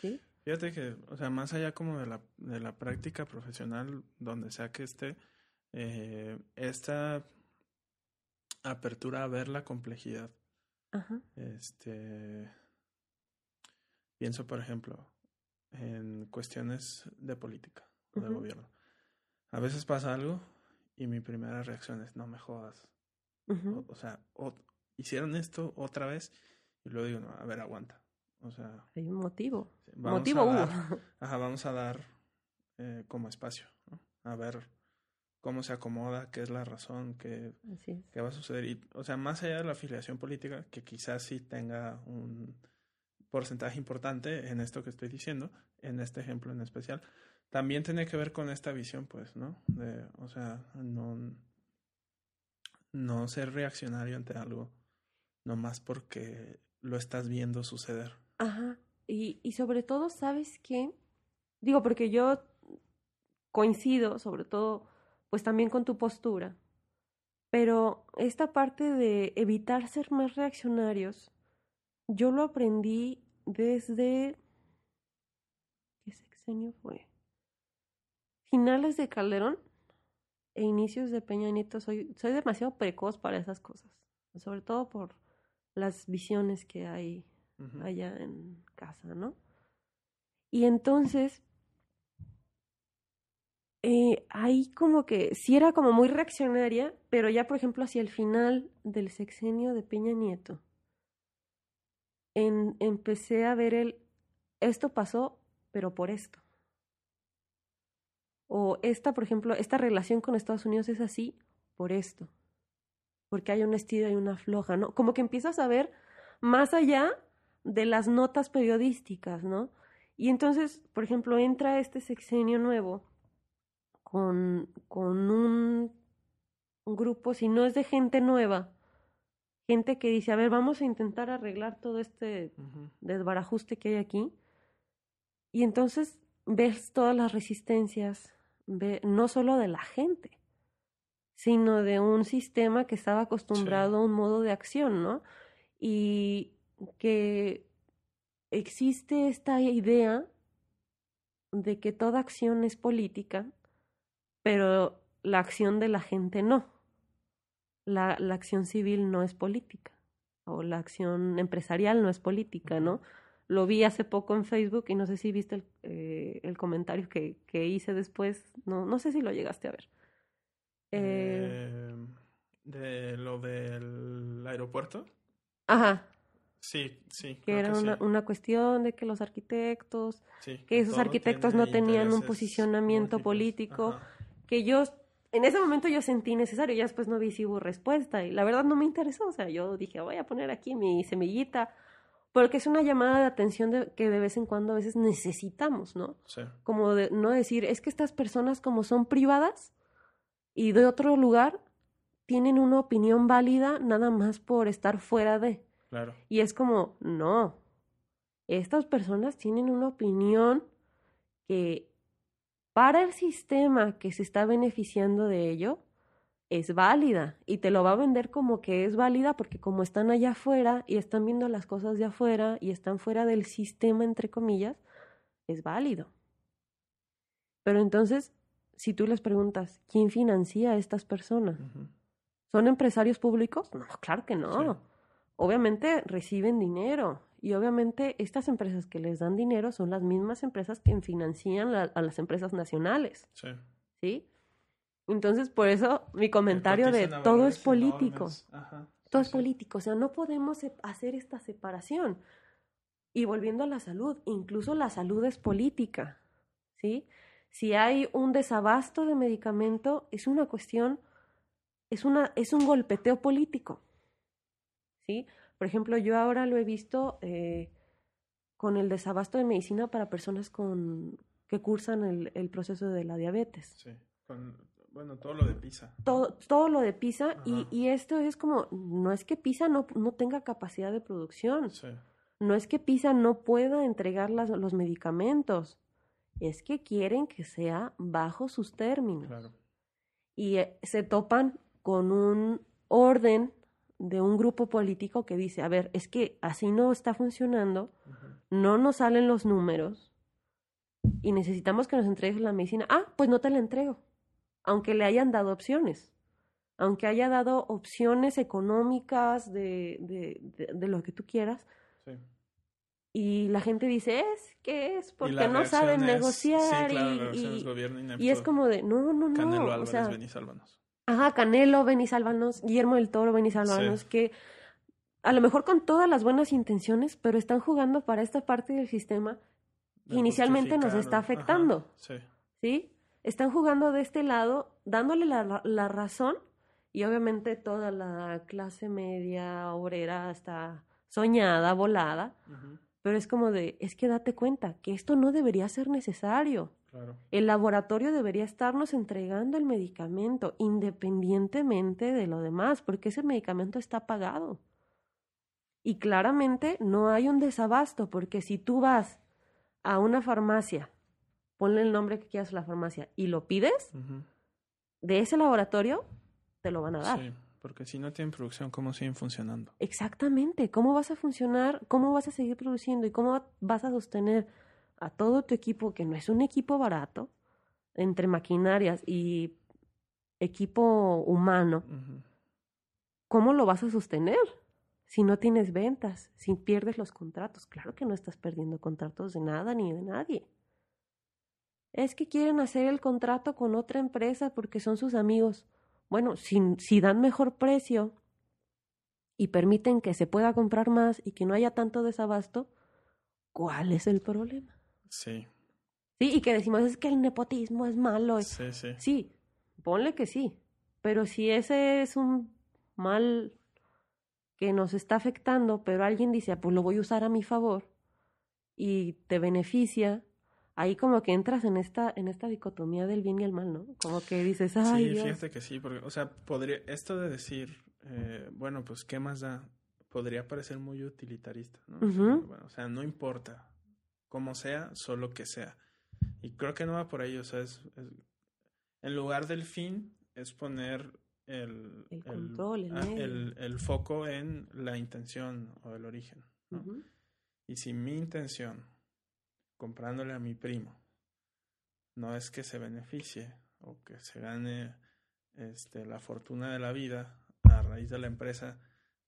¿Sí? Fíjate que, o sea, más allá como de la, de la práctica profesional, donde sea que esté, eh, esta apertura a ver la complejidad. Ajá. Este, pienso, por ejemplo, en cuestiones de política o de uh -huh. gobierno. A veces pasa algo y mi primera reacción es, no me jodas. Uh -huh. o, o, sea, o, hicieron esto otra vez y luego digo, no, a ver, aguanta. O sea, hay un motivo. Motivo. Dar, [laughs] ajá, vamos a dar eh, como espacio, ¿no? A ver cómo se acomoda, qué es la razón, qué, es. qué va a suceder. Y, o sea, más allá de la afiliación política, que quizás sí tenga un porcentaje importante en esto que estoy diciendo, en este ejemplo en especial, también tiene que ver con esta visión, pues, ¿no? De, o sea, no, no ser reaccionario ante algo, nomás porque lo estás viendo suceder. Ajá. Y, y sobre todo, ¿sabes qué? Digo, porque yo coincido, sobre todo, pues también con tu postura. Pero esta parte de evitar ser más reaccionarios, yo lo aprendí desde... ¿Qué sexenio fue? Finales de Calderón e inicios de Peña Nieto. Soy, soy demasiado precoz para esas cosas. Sobre todo por las visiones que hay uh -huh. allá en casa, ¿no? Y entonces, eh, ahí como que sí era como muy reaccionaria, pero ya por ejemplo hacia el final del sexenio de Peña Nieto, en, empecé a ver el, esto pasó, pero por esto. O esta, por ejemplo, esta relación con Estados Unidos es así por esto. Porque hay una estira y una floja, ¿no? Como que empiezas a ver más allá de las notas periodísticas, ¿no? Y entonces, por ejemplo, entra este sexenio nuevo con, con un, un, grupo, si no es de gente nueva, gente que dice, a ver, vamos a intentar arreglar todo este uh -huh. desbarajuste que hay aquí. Y entonces ves todas las resistencias, ve, no solo de la gente, sino de un sistema que estaba acostumbrado sí. a un modo de acción, ¿no? Y que existe esta idea de que toda acción es política, pero la acción de la gente no. La, la acción civil no es política. o la acción empresarial no es política, ¿no? Lo vi hace poco en Facebook y no sé si viste el, eh, el comentario que, que, hice después, no, no sé si lo llegaste a ver. Eh, ¿De lo del aeropuerto? Ajá. Sí, sí. Que era que una, sí. una cuestión de que los arquitectos, Sí, que esos arquitectos no tenían un posicionamiento político, Ajá. que yo en ese momento yo sentí necesario, ya después no vi si hubo respuesta y la verdad no me interesó, o sea, yo dije, voy a poner aquí mi semillita, porque es una llamada de atención de, que de vez en cuando a veces necesitamos, ¿no? Sí, Como de no decir, es que estas personas como son privadas y de otro lugar tienen una opinión válida nada más por estar fuera de. claro. Y es como, no, estas personas tienen una opinión que para el sistema que se está beneficiando de ello es válida y te lo va a vender como que es válida porque como están allá afuera y están viendo las cosas de afuera y están fuera del sistema, entre comillas, es válido. Pero entonces, si tú les preguntas, ¿quién financia a estas personas? ¿Son empresarios públicos? No, claro que no. Sí. Obviamente reciben dinero y obviamente estas empresas que les dan dinero son las mismas empresas que financian la- a las empresas nacionales, Sí. ¿sí? Entonces, por eso mi comentario de todo es político. Ajá. todo Sí, es sí. político, o sea, no podemos hacer esta separación. Y volviendo a la salud, incluso la salud es política, ¿sí? Si hay un desabasto de medicamento, es una cuestión, es, una, es un golpeteo político, ¿sí? Por ejemplo, yo ahora lo he visto eh, con el desabasto de medicina para personas con, que cursan el, el proceso de la diabetes Sí. Con, bueno, todo lo de PISA. todo, todo lo de PISA y, y esto es como, no es que PISA no, no tenga capacidad de producción, Sí. no es que PISA no pueda entregar las- los medicamentos, es que quieren que sea bajo sus términos Claro. y eh, se topan con un orden de un grupo político que dice, a ver, es que así no está funcionando, no nos salen los números y necesitamos que nos entregues la medicina. Ah, pues no te la entrego, aunque le hayan dado opciones, aunque haya dado opciones económicas de, de, de, de lo que tú quieras. Sí. Y la gente dice, es que es Y porque no saben es- negociar. Sí, claro, y- y, es gobierno inepto. y es como de, no, no, no. Canelo o Álvarez, sea, Benizálvanos. Ajá, Canelo, Benizálvanos, Guillermo del Toro, Benizálvanos, Sí. que a lo mejor con todas las buenas intenciones, pero están jugando para esta parte del sistema De inicialmente nos está ajá, afectando. Sí. ¿sí? Están jugando de este lado, dándole la, la razón y obviamente toda la clase media obrera está soñada, volada, pero es como de, es que date cuenta que esto no debería ser necesario. Claro. El laboratorio debería estarnos entregando el medicamento independientemente de lo demás, porque ese medicamento está pagado. Y claramente no hay un desabasto, porque si tú vas a una farmacia, ponle el nombre que quieras a la farmacia, y lo pides, de ese laboratorio, te lo van a dar. Sí, porque si no tienen producción, ¿cómo siguen funcionando? Exactamente. ¿Cómo vas a funcionar? ¿Cómo vas a seguir produciendo? ¿Y cómo vas a sostener a todo tu equipo, que no es un equipo barato, entre maquinarias y equipo humano? ¿Cómo lo vas a sostener? Si no tienes ventas, si pierdes los contratos. Claro que no estás perdiendo contratos de nada ni de nadie. Es que quieren hacer el contrato con otra empresa porque son sus amigos. Bueno, si, si dan mejor precio y permiten que se pueda comprar más y que no haya tanto desabasto, ¿cuál es el problema? Sí, Sí, y que decimos es que el nepotismo es malo. sí, sí. Sí, ponle que sí. Pero si ese es un mal que nos está afectando, pero alguien dice, "Ah, pues lo voy a usar a mi favor y te beneficia, ahí como que entras en esta, en esta dicotomía del bien y el mal, ¿no? Como que dices, ay, sí, Dios. fíjate que sí, porque, o sea, podría, esto de decir, eh, bueno, pues, ¿qué más da? Podría parecer muy utilitarista, ¿no? O sea, Ujú. bueno, o sea, no importa cómo sea, solo que sea. Y creo que no va por ahí, o sea, es, es- en lugar del fin, es poner el, El control, el ah, el- el foco en la intención o el origen, ¿no? Y si mi intención, comprándole a mi primo, no es que se beneficie o que se gane este, la fortuna de la vida a raíz de la empresa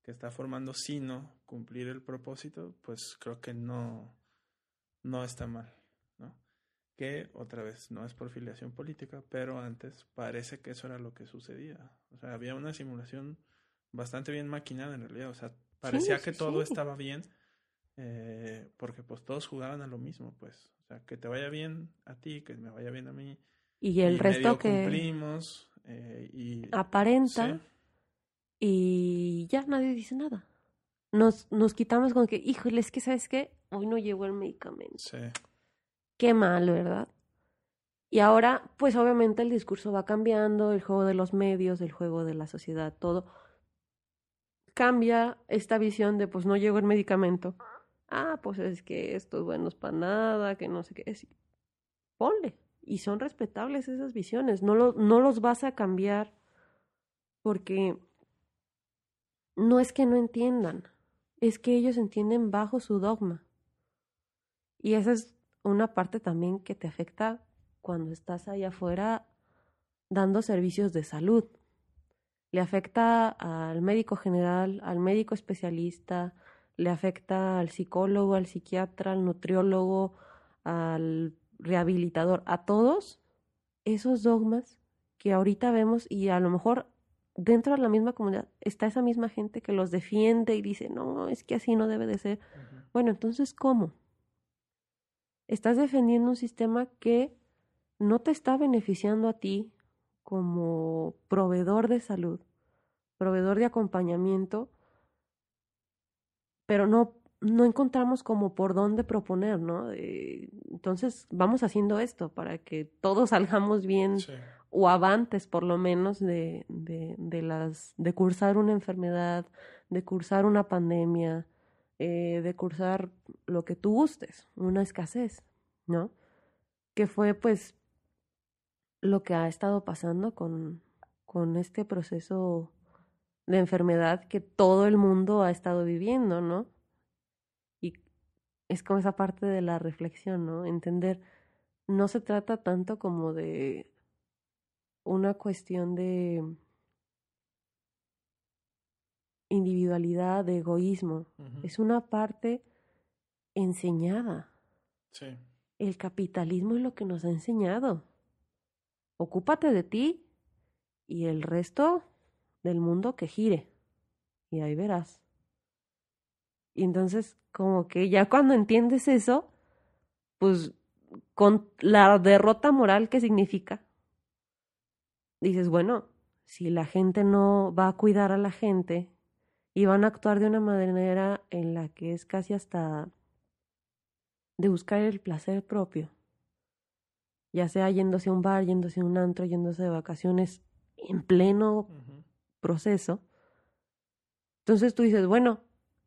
que está formando sino cumplir el propósito, pues creo que no, no está mal, ¿no? Que otra vez no es por filiación política, pero antes parece que eso era lo que sucedía. O sea, había una simulación bastante bien maquinada en realidad. O sea, parecía que todo estaba bien, eh, porque pues todos jugaban a lo mismo, pues. O sea, que te vaya bien a ti, que me vaya bien a mí. Y el resto que cumplimos eh, y aparenta y ya nadie dice nada. Nos, nos quitamos con que, híjole, es que sabes qué, hoy no llegó el medicamento. Sí. Qué mal, ¿verdad? Y ahora, pues obviamente el discurso va cambiando, el juego de los medios, el juego de la sociedad, todo cambia esta visión de pues no llegó el medicamento. Ah, pues es que esto es bueno para nada, que no sé qué. Es, ponle. Y son respetables esas visiones. No, lo, no los vas a cambiar porque no es que no entiendan, es que ellos entienden bajo su dogma. Y esa es una parte también que te afecta cuando estás allá afuera dando servicios de salud le afecta al médico general, al médico especialista, le afecta al psicólogo, al psiquiatra, al nutriólogo, al rehabilitador, a todos esos dogmas que ahorita vemos y a lo mejor dentro de la misma comunidad está esa misma gente que los defiende y dice, no, es que así no debe de ser. Bueno, entonces, ¿cómo? Estás defendiendo un sistema que no te está beneficiando a ti, como proveedor de salud, proveedor de acompañamiento, pero no, no encontramos como por dónde proponer, ¿no? entonces vamos haciendo esto para que todos [laughs] salgamos bien o avantes por lo menos de, de, de, las, de cursar una enfermedad, de cursar una pandemia, eh, de cursar lo que tú gustes, una escasez, ¿no? Que fue pues lo que ha estado pasando con, con este proceso de enfermedad que todo el mundo ha estado viviendo, ¿no? Y es como esa parte de la reflexión, ¿no? Entender, no se trata tanto como de una cuestión de individualidad, de egoísmo. Es una parte enseñada. Sí. El capitalismo es lo que nos ha enseñado ocúpate de ti y el resto del mundo que gire. Y ahí verás. Y entonces, como que ya cuando entiendes eso, pues con la derrota moral que significa, dices, bueno, si la gente no va a cuidar a la gente y van a actuar de una manera en la que es casi hasta de buscar el placer propio, ya sea yéndose a un bar, yéndose a un antro, yéndose de vacaciones en pleno proceso. Entonces tú dices, bueno,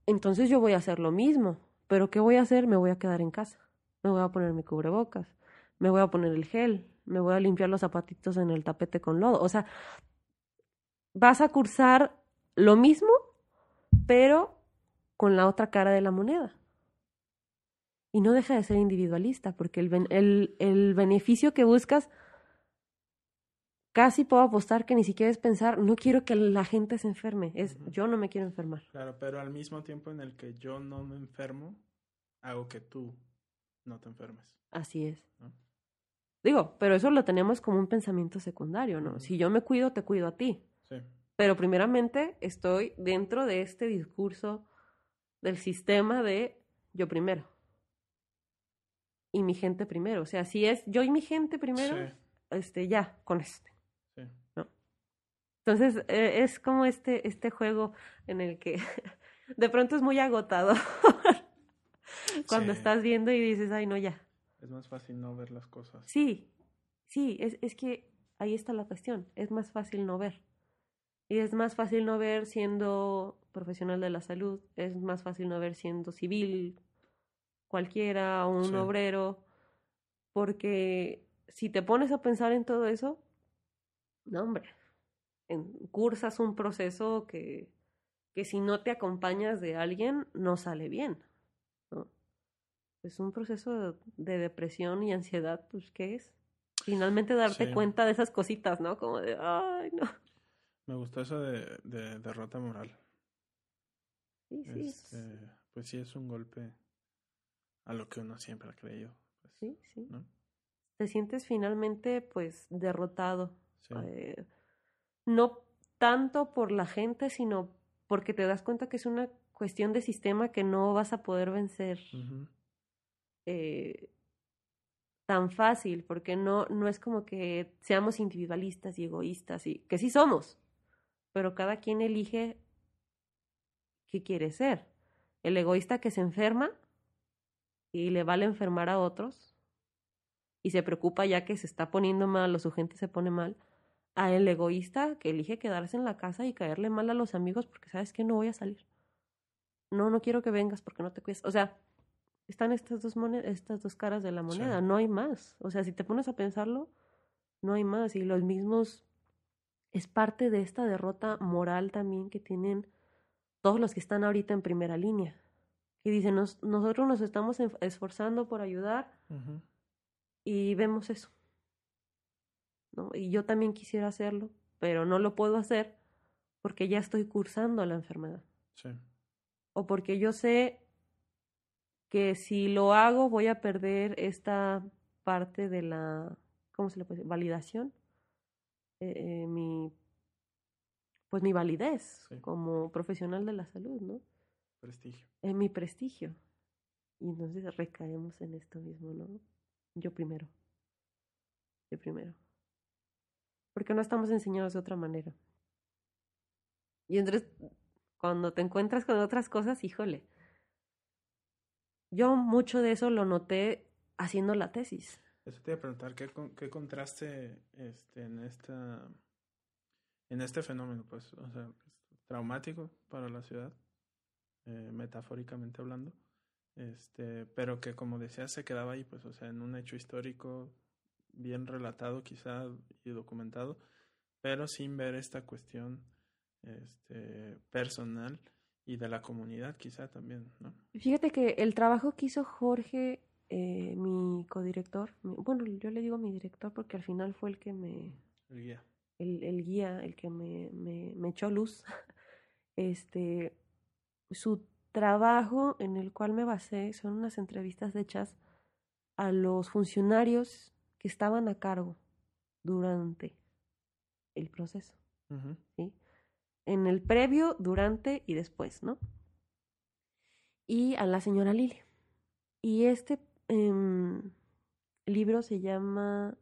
entonces yo voy a hacer lo mismo, pero ¿qué voy a hacer? Me voy a quedar en casa, me voy a poner mi cubrebocas, me voy a poner el gel, me voy a limpiar los zapatitos en el tapete con lodo. O sea, vas a cursar lo mismo, pero con la otra cara de la moneda y no deja de ser individualista, porque el, el, el beneficio que buscas, casi puedo apostar que ni siquiera es pensar, no quiero que la gente se enferme, es yo no me quiero enfermar. Claro, pero al mismo tiempo en el que yo no me enfermo, hago que tú no te enfermes. Así es. Digo, pero eso lo tenemos como un pensamiento secundario, ¿no? Si yo me cuido, te cuido a ti. Sí. Pero primeramente estoy dentro de este discurso del sistema de yo primero y mi gente primero. O sea, si es yo y mi gente primero, este, ya, con este. Entonces, eh, es como este, este juego en el que [laughs] de pronto es muy agotado [laughs] cuando estás viendo y dices, ay, no, ya. Es más fácil no ver las cosas. Sí, sí, es, es que ahí está la cuestión. Es más fácil no ver. Y es más fácil no ver siendo profesional de la salud, es más fácil no ver siendo civil, cualquiera, un obrero, porque si te pones a pensar en todo eso, no, hombre, en, cursas un proceso que, que si no te acompañas de alguien no sale bien. ¿no? Es un proceso de, depresión y ansiedad, pues, ¿qué es? Finalmente darte cuenta de esas cositas, ¿no? Como de, ay, no. Me gustó eso de, de derrota moral. Sí, sí. Este, pues sí, es un golpe a lo que uno siempre ha creído. pues, Sí, sí. ¿no? Te sientes finalmente, pues, derrotado. Sí. Eh, no tanto por la gente, sino porque te das cuenta que es una cuestión de sistema que no vas a poder vencer eh, tan fácil, porque no, no es como que seamos individualistas y egoístas, y que sí somos, pero cada quien elige qué quiere ser. El egoísta que se enferma y le vale enfermar a otros y se preocupa ya que se está poniendo mal o su gente se pone mal, a el egoísta que elige quedarse en la casa y caerle mal a los amigos porque sabes que no voy a salir. No, no quiero que vengas porque no te cuidas. O sea, están estas dos monedas, estas dos caras de la Sí. moneda, no hay más. O sea, si te pones a pensarlo, no hay más. Y los mismos es parte de esta derrota moral también que tienen todos los que están ahorita en primera línea. Que dicen, "Nos- nosotros nos estamos esforzando por ayudar y vemos eso. ¿No? Y yo también quisiera hacerlo, pero no lo puedo hacer porque ya estoy cursando la enfermedad. Sí. O porque yo sé que si lo hago voy a perder esta parte de la, ¿cómo se le puede decir? Validación. Eh, eh, mi, pues mi validez Sí. como profesional de la salud, ¿no? Prestigio. En mi prestigio. Y entonces recaemos en esto mismo, ¿no? Yo primero. Yo primero. Porque no estamos enseñados de otra manera. Y entonces, cuando te encuentras con otras cosas, híjole. Yo mucho de eso lo noté haciendo la tesis. Eso te iba a preguntar, ¿qué, qué contraste este, en este fenómeno, pues, o sea, es traumático para la ciudad, eh, metafóricamente hablando, este, pero que como decía se quedaba ahí, pues, o sea, en un hecho histórico bien relatado quizá y documentado, pero sin ver esta cuestión este, personal y de la comunidad quizá también, ¿no? Fíjate que el trabajo que hizo Jorge, eh, mi codirector, mi- bueno, yo le digo mi director porque al final fue el que me, El guía. el, el guía, el que me, me, me echó luz, [laughs] este, su trabajo en el cual me basé son unas entrevistas hechas a los funcionarios que estaban a cargo durante el proceso. En el previo, durante y después, ¿no? Y a la señora Lili. Y este em, libro se llama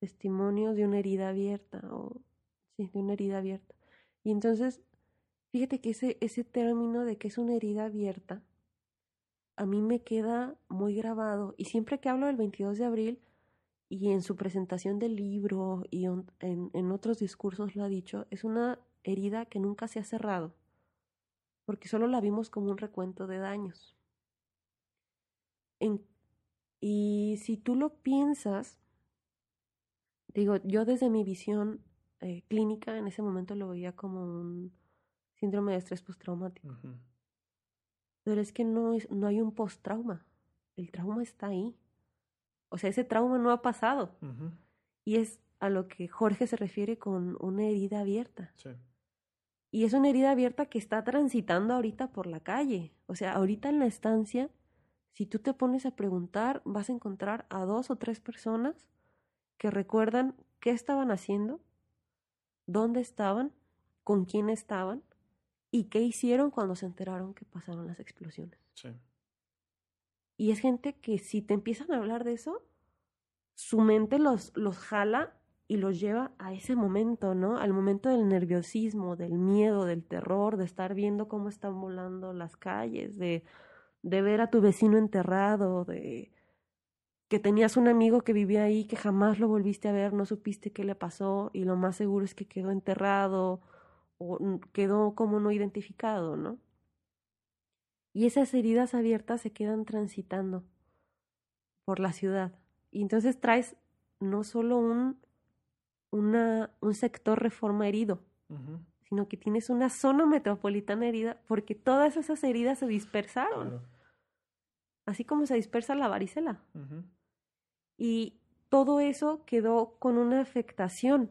Testimonios de una herida abierta, o sí, de una herida abierta. Y entonces, fíjate que ese, ese término de que es una herida abierta, a mí me queda muy grabado. Y siempre que hablo del 22 de abril, y en su presentación del libro y on- en, en otros discursos lo ha dicho, es una herida que nunca se ha cerrado, porque solo la vimos como un recuento de daños. En- y si tú lo piensas, digo, yo desde mi visión eh, clínica en ese momento lo veía como un síndrome de estrés postraumático, Ujú. pero es que no, es, no hay un postrauma, el trauma está ahí. O sea, ese trauma no ha pasado. Y es a lo que Jorge se refiere con una herida abierta. Sí. Y es una herida abierta que está transitando ahorita por la calle. O sea, ahorita en la estancia, si tú te pones a preguntar, vas a encontrar a dos o tres personas que recuerdan qué estaban haciendo, dónde estaban, con quién estaban y qué hicieron cuando se enteraron que pasaron las explosiones. Sí. Y es gente que si te empiezan a hablar de eso, su mente los, los jala y los lleva a ese momento, ¿no? Al momento del nerviosismo, del miedo, del terror, de estar viendo cómo están volando las calles, de, de ver a tu vecino enterrado, de que tenías un amigo que vivía ahí que jamás lo volviste a ver, no supiste qué le pasó y lo más seguro es que quedó enterrado o quedó como no identificado, ¿no? Y esas heridas abiertas se quedan transitando por la ciudad. Y entonces traes no solo un, una, un sector reforma herido, sino que tienes una zona metropolitana herida porque todas esas heridas se dispersaron, Claro. así como se dispersa la varicela. Y todo eso quedó con una afectación.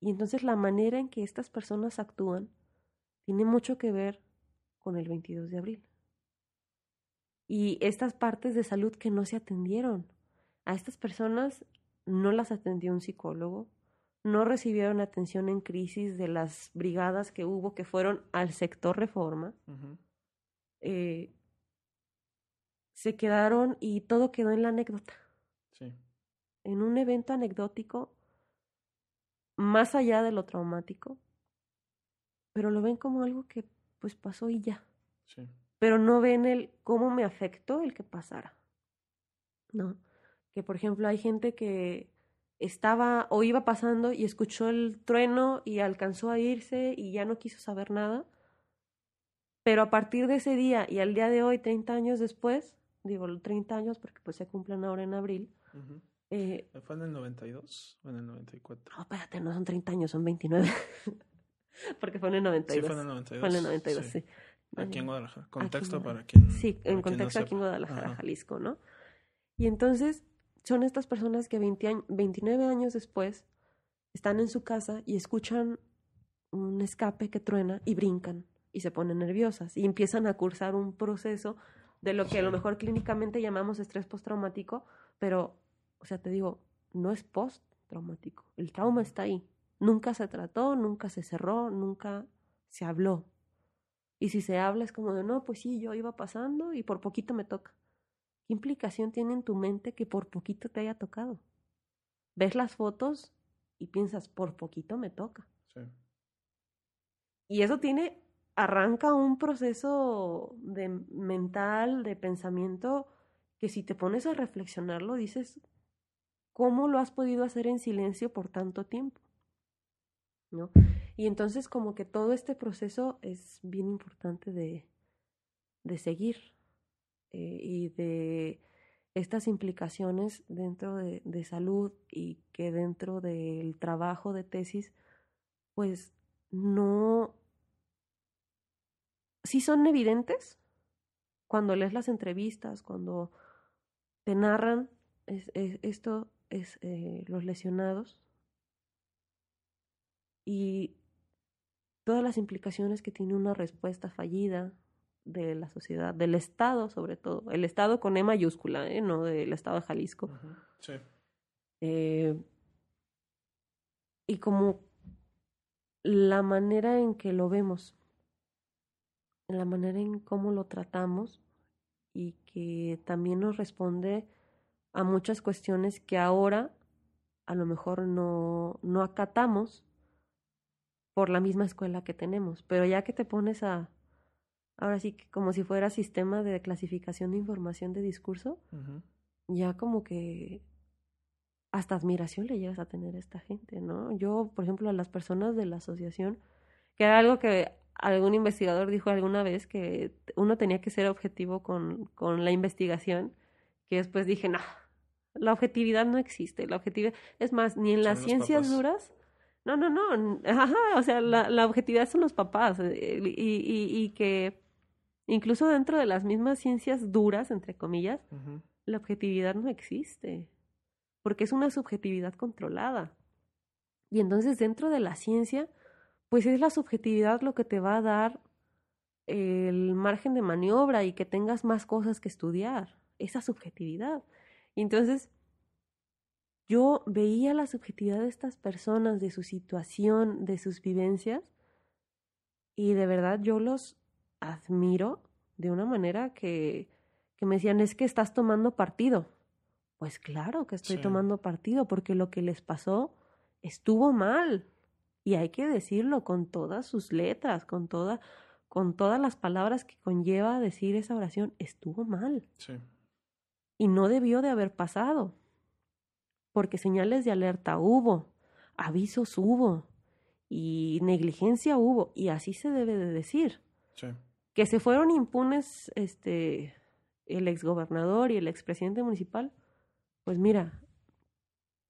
Y entonces la manera en que estas personas actúan tiene mucho que ver con el 22 de abril. Y estas partes de salud que no se atendieron. A estas personas no las atendió un psicólogo, no recibieron atención en crisis de las brigadas que hubo que fueron al sector reforma. eh, se quedaron y todo quedó en la anécdota. Sí. En un evento anecdótico, más allá de lo traumático, pero lo ven como algo que pues pasó y ya. Sí. Pero no ven el cómo me afectó el que pasara. ¿No? Que por ejemplo hay gente que estaba o iba pasando y escuchó el trueno y alcanzó a irse y ya no quiso saber nada. Pero a partir de ese día y al día de hoy, 30 años después, digo 30 años porque pues se cumplen ahora en abril. Ujú. Eh, ¿Fue en el 92 o en el 94? no, espérate, no son 30 años, son 29. [laughs] porque fue en el 92. Sí, fue en el 92. Fue en el 92, sí. Aquí en Guadalajara. Contexto Aquí para quien. Sí, en no contexto aquí en. Guadalajara, Ajá. Jalisco, ¿no? Y entonces son estas personas que 20 años, 29 años después están en su casa y escuchan un escape que truena y brincan y se ponen nerviosas y empiezan a cursar un proceso de lo que a lo Sí. mejor clínicamente llamamos estrés postraumático, pero, o sea, te digo, no es postraumático. El trauma está ahí. Nunca se trató, nunca se cerró, nunca se habló. Y si se habla es como de, no, pues sí, yo iba pasando y por poquito me toca. ¿Qué implicación tiene en tu mente que por poquito te haya tocado? Ves las fotos y piensas, por poquito me toca. Sí. Y eso tiene, arranca un proceso de mental, de pensamiento, que si te pones a reflexionarlo, dices, ¿cómo lo has podido hacer en silencio por tanto tiempo? Y entonces como que todo este proceso es bien importante de, de seguir eh, y de estas implicaciones dentro de, de salud y que dentro del trabajo de tesis, pues no, sí son evidentes cuando lees las entrevistas, cuando te narran es, es- esto, es eh, los lesionados y todas las implicaciones que tiene una respuesta fallida de la sociedad, del Estado sobre todo, el Estado con E mayúscula, ¿eh? no del Estado de Jalisco. Sí. Eh, y como la manera en que lo vemos, la manera en cómo lo tratamos y que también nos responde a muchas cuestiones que ahora a lo mejor no, no acatamos por la misma escuela que tenemos, pero ya que te pones a, ahora sí que como si fuera sistema de clasificación de información de discurso, ya como que hasta admiración le llegas a tener a esta gente, ¿no? Yo, por ejemplo, a las personas de la asociación, que era algo que algún investigador dijo alguna vez, que uno tenía que ser objetivo con, con la investigación, que después dije, no, la objetividad no existe, la objetividad, es más, ni en Son las ciencias papás. duras, no, no, no, ajá, o sea, la, la objetividad son los papás, eh, y, y, y que incluso dentro de las mismas ciencias duras, entre comillas, la objetividad no existe, porque es una subjetividad controlada. Y entonces dentro de la ciencia, pues es la subjetividad lo que te va a dar el margen de maniobra y que tengas más cosas que estudiar, esa subjetividad. Y entonces yo veía la subjetividad de estas personas, de su situación, de sus vivencias, y de verdad yo los admiro de una manera que, que me decían, es que estás tomando partido. Pues claro que estoy Sí. tomando partido, porque lo que les pasó estuvo mal. Y hay que decirlo con todas sus letras, con toda, con todas las palabras que conlleva decir esa oración, estuvo mal. Sí. Y no debió de haber pasado. Porque señales de alerta hubo, avisos hubo, y negligencia hubo, y así se debe de decir. Sí. Que se fueron impunes este el exgobernador y el expresidente municipal, pues mira,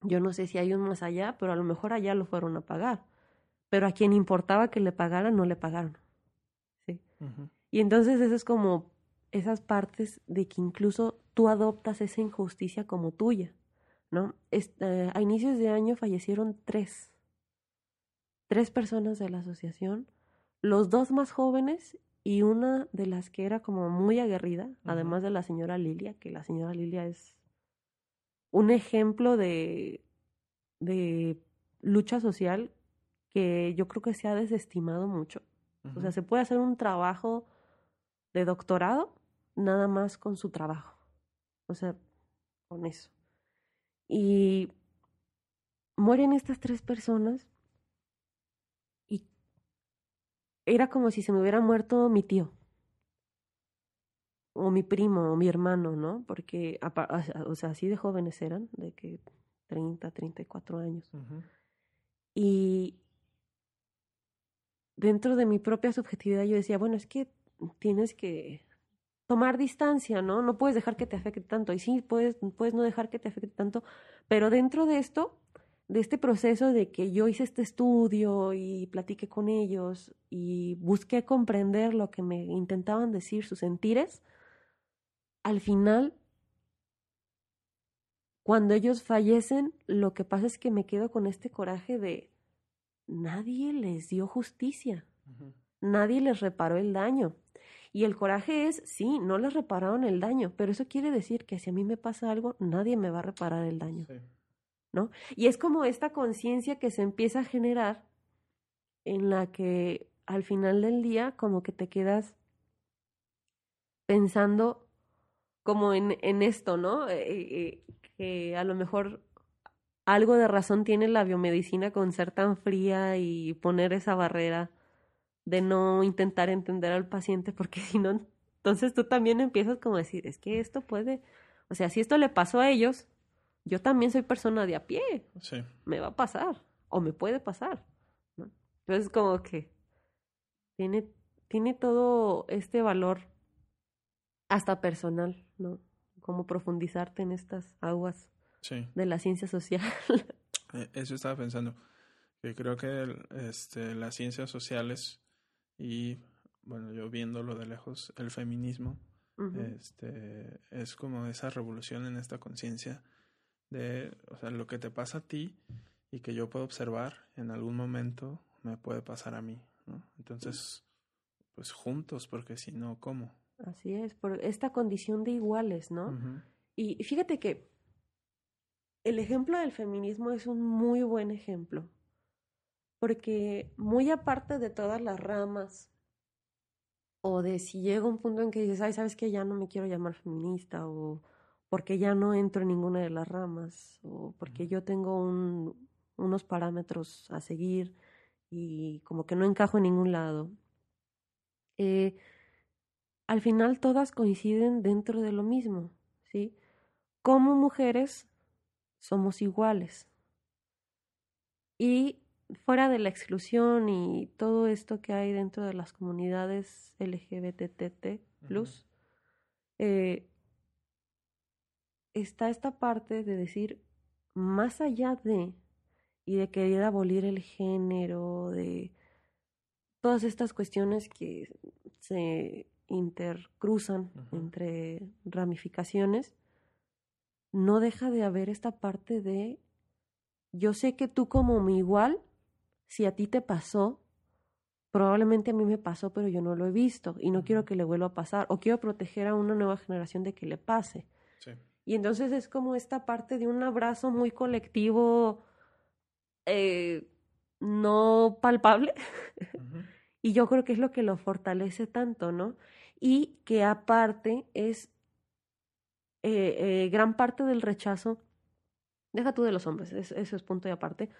yo no sé si hay un más allá, pero a lo mejor allá lo fueron a pagar. Pero a quien importaba que le pagaran, no le pagaron. ¿sí? Y entonces eso es como esas partes de que incluso tú adoptas esa injusticia como tuya, ¿no? Es- eh, a inicios de año fallecieron tres, tres personas de la asociación, los dos más jóvenes y una de las que era como muy aguerrida, además de la señora Lilia, que la señora Lilia es un ejemplo de, de lucha social que yo creo que se ha desestimado mucho. O sea, se puede hacer un trabajo de doctorado nada más con su trabajo. O sea, con eso. Y mueren estas tres personas y era como si se me hubiera muerto mi tío o mi primo o mi hermano, ¿no? Porque, o sea, así de jóvenes eran, de que 30, 34 años. Y dentro de mi propia subjetividad yo decía, bueno, es que tienes que tomar distancia, ¿no? No puedes dejar que te afecte tanto. Y sí, puedes, puedes no dejar que te afecte tanto, pero dentro de esto, de este proceso de que yo hice este estudio y platiqué con ellos y busqué comprender lo que me intentaban decir, sus sentires, al final, cuando ellos fallecen, lo que pasa es que me quedo con este coraje de nadie les dio justicia, nadie les reparó el daño. Y el coraje es, sí, no les repararon el daño, pero eso quiere decir que si a mí me pasa algo, nadie me va a reparar el daño. ¿No? Y es como esta conciencia que se empieza a generar en la que al final del día como que te quedas pensando como en, en esto, ¿no? Eh, eh, que a lo mejor algo de razón tiene la biomedicina con ser tan fría y poner esa barrera de no intentar entender al paciente, porque [laughs] si no, entonces tú también empiezas como a decir, es que esto puede, o sea, si esto le pasó a ellos, yo también soy persona de a pie, sí. me va a pasar, o me puede pasar, ¿no? Entonces como que tiene, tiene todo este valor hasta personal, ¿no? Como profundizarte en estas aguas de la ciencia social. E, eso estaba pensando, que creo que este, las ciencias sociales y bueno, yo viéndolo de lejos, el feminismo este, es como esa revolución en esta conciencia de, o sea, lo que te pasa a ti y que yo puedo observar en algún momento me puede pasar a mí, ¿no? Entonces, pues juntos, porque si no, ¿cómo? Así es, por esta condición de iguales, ¿no? Y fíjate que el ejemplo del feminismo es un muy buen ejemplo, porque muy aparte de todas las ramas, o de si llega un punto en que dices, ay, sabes que ya no me quiero llamar feminista, o porque ya no entro en ninguna de las ramas, o porque yo tengo un, unos parámetros a seguir y como que no encajo en ningún lado. Eh, al final todas coinciden dentro de lo mismo, ¿sí? Como mujeres somos iguales. Y fuera de la exclusión y todo esto que hay dentro de las comunidades LGBTT, eh, está esta parte de decir, más allá de, y de querer abolir el género, de todas estas cuestiones que se intercruzan entre ramificaciones, no deja de haber esta parte de, yo sé que tú como mi igual, si a ti te pasó, probablemente a mí me pasó, pero yo no lo he visto y no quiero que le vuelva a pasar o quiero proteger a una nueva generación de que le pase. Y entonces es como esta parte de un abrazo muy colectivo, eh, no palpable. [laughs] y yo creo que es lo que lo fortalece tanto, ¿no? Y que aparte es eh, eh, gran parte del rechazo, deja tú de los hombres, eso es punto y aparte,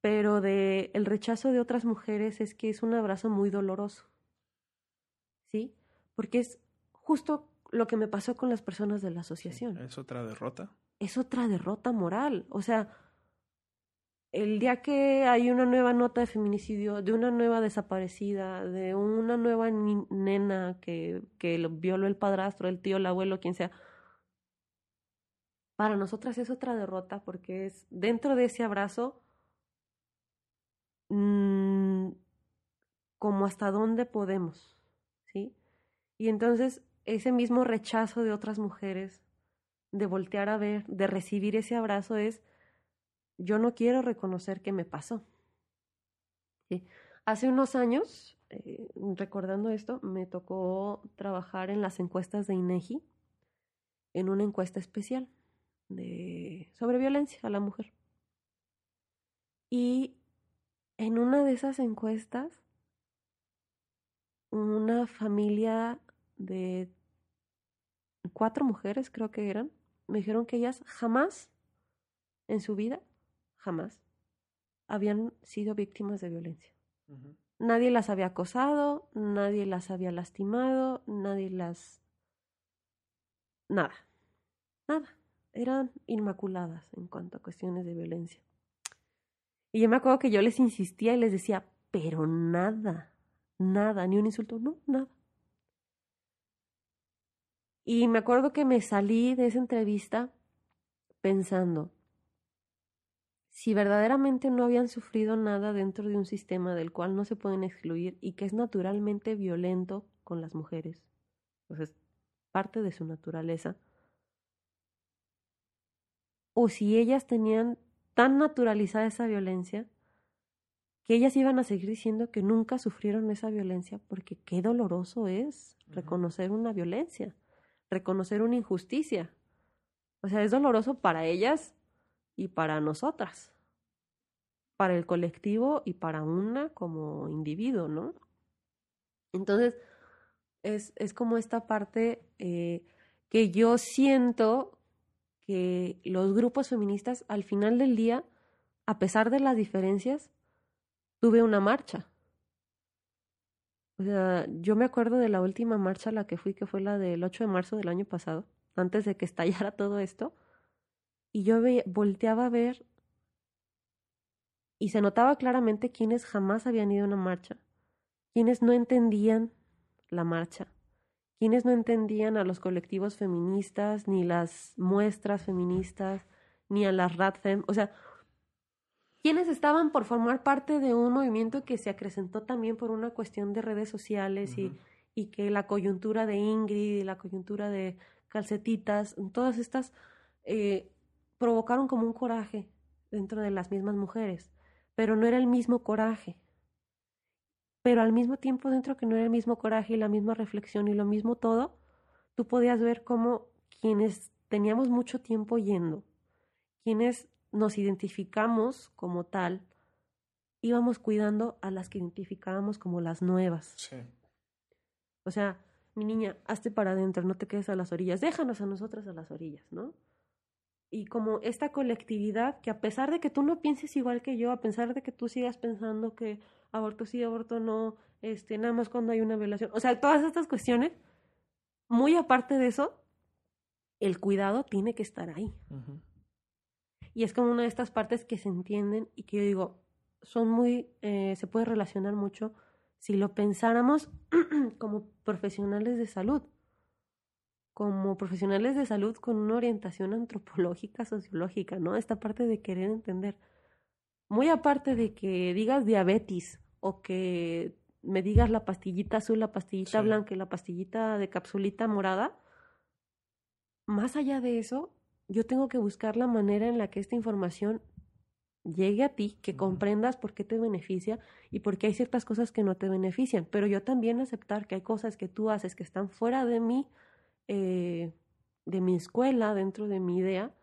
pero de el rechazo de otras mujeres es que es un abrazo muy doloroso. ¿Sí? Porque es justo lo que me pasó con las personas de la asociación. ¿Es otra derrota? Es otra derrota moral. O sea, el día que hay una nueva nota de feminicidio, de una nueva desaparecida, de una nueva nena que, que lo violó el padrastro, el tío, el abuelo, quien sea, para nosotras es otra derrota porque es dentro de ese abrazo Mm, como hasta dónde podemos, ¿sí? Y entonces ese mismo rechazo de otras mujeres, de voltear a ver, de recibir ese abrazo es, yo no quiero reconocer que me pasó. Hace unos años, eh, recordando esto, me tocó trabajar en las encuestas de INEGI, en una encuesta especial de, sobre violencia a la mujer. Y en una de esas encuestas, una familia de cuatro mujeres, creo que eran, me dijeron que ellas jamás en su vida, jamás, habían sido víctimas de violencia. Nadie las había acosado, nadie las había lastimado, nadie las... Nada, nada. Eran inmaculadas en cuanto a cuestiones de violencia. Y yo me acuerdo que yo les insistía y les decía, pero nada, nada, ni un insulto, no, nada. Y me acuerdo que me salí de esa entrevista pensando, si verdaderamente no habían sufrido nada dentro de un sistema del cual no se pueden excluir y que es naturalmente violento con las mujeres, pues es parte de su naturaleza, o si ellas tenían tan naturalizada esa violencia que ellas iban a seguir diciendo que nunca sufrieron esa violencia porque qué doloroso es reconocer una violencia, reconocer una injusticia. O sea, es doloroso para ellas y para nosotras, para el colectivo y para una como individuo, ¿no? Entonces, es, es como esta parte eh, que yo siento que los grupos feministas al final del día, a pesar de las diferencias, tuve una marcha. O sea, yo me acuerdo de la última marcha a la que fui, que fue la del 8 de marzo del año pasado, antes de que estallara todo esto, y yo volteaba a ver y se notaba claramente quienes jamás habían ido a una marcha, quienes no entendían la marcha, quienes no entendían a los colectivos feministas, ni las muestras feministas, ni a las RADFEM, o sea, quienes estaban por formar parte de un movimiento que se acrecentó también por una cuestión de redes sociales y, y que la coyuntura de Ingrid y la coyuntura de calcetitas, todas estas eh, provocaron como un coraje dentro de las mismas mujeres, pero no era el mismo coraje pero al mismo tiempo dentro que no era el mismo coraje y la misma reflexión y lo mismo todo, tú podías ver cómo quienes teníamos mucho tiempo yendo, quienes nos identificamos como tal, íbamos cuidando a las que identificábamos como las nuevas. Sí. O sea, mi niña, hazte para adentro, no te quedes a las orillas, déjanos a nosotras a las orillas, ¿no? Y como esta colectividad que a pesar de que tú no pienses igual que yo, a pesar de que tú sigas pensando que aborto sí, aborto no, este, nada más cuando hay una violación. O sea, todas estas cuestiones, muy aparte de eso, el cuidado tiene que estar ahí. Y es como una de estas partes que se entienden y que yo digo, son muy, eh, se puede relacionar mucho si lo pensáramos [clears throat] como profesionales de salud, como profesionales de salud con una orientación antropológica, sociológica, ¿no? Esta parte de querer entender. Muy aparte de que digas diabetes o que me digas la pastillita azul, la pastillita blanca y la pastillita de capsulita morada, más allá de eso, yo tengo que buscar la manera en la que esta información llegue a ti, que comprendas por qué te beneficia y por qué hay ciertas cosas que no te benefician, pero yo también aceptar que hay cosas que tú haces que están fuera de mí, eh, de mi escuela, dentro de mi idea,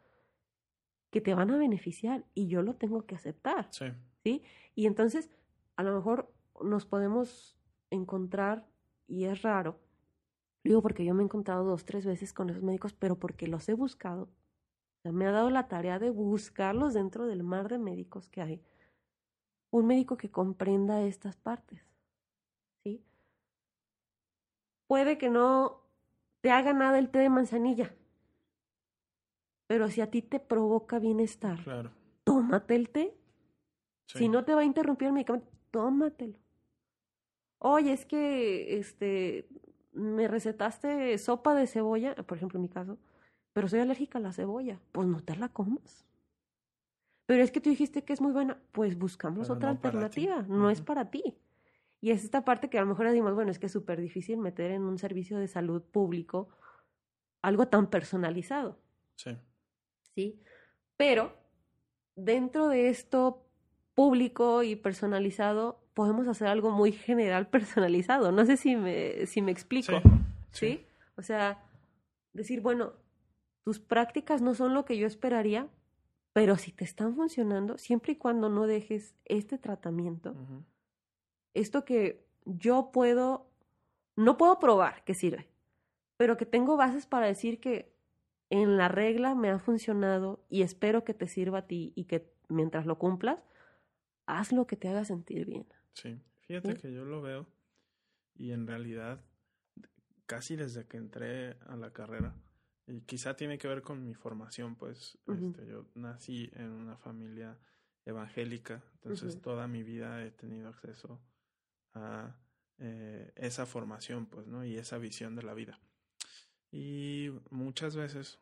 que te van a beneficiar y yo lo tengo que aceptar. Sí. ¿sí? Y entonces, a lo mejor nos podemos encontrar, y es raro, digo porque yo me he encontrado dos, tres veces con esos médicos, pero porque los he buscado. O sea, me ha dado la tarea de buscarlos dentro del mar de médicos que hay. Un médico que comprenda estas partes. ¿Sí? Puede que no te haga nada el té de manzanilla, pero si a ti te provoca bienestar, claro. tómate el té. Si no te va a interrumpir el medicamento, tómatelo. Oye, es que este me recetaste sopa de cebolla, por ejemplo en mi caso, pero soy alérgica a la cebolla, pues no te la comas. Pero es que tú dijiste que es muy buena, pues buscamos otra alternativa, no es para ti. Y es esta parte que a lo mejor decimos, bueno, es que es súper difícil meter en un servicio de salud público algo tan personalizado. Sí. ¿sí? Pero dentro de esto público y personalizado, podemos hacer algo muy general personalizado. No sé si me, si me explico. ¿Sí? O sea, decir, bueno, tus prácticas no son lo que yo esperaría, pero si te están funcionando, siempre y cuando no dejes este tratamiento, esto que yo puedo, no puedo probar que sirve, pero que tengo bases para decir que en la regla me ha funcionado y espero que te sirva a ti y que mientras lo cumplas, haz lo que te haga sentir bien. Sí, fíjate que yo lo veo y en realidad casi desde que entré a la carrera, y quizá tiene que ver con mi formación, pues este, yo nací en una familia evangélica, entonces toda mi vida he tenido acceso a eh, esa formación, pues, ¿no? Y esa visión de la vida. Y muchas veces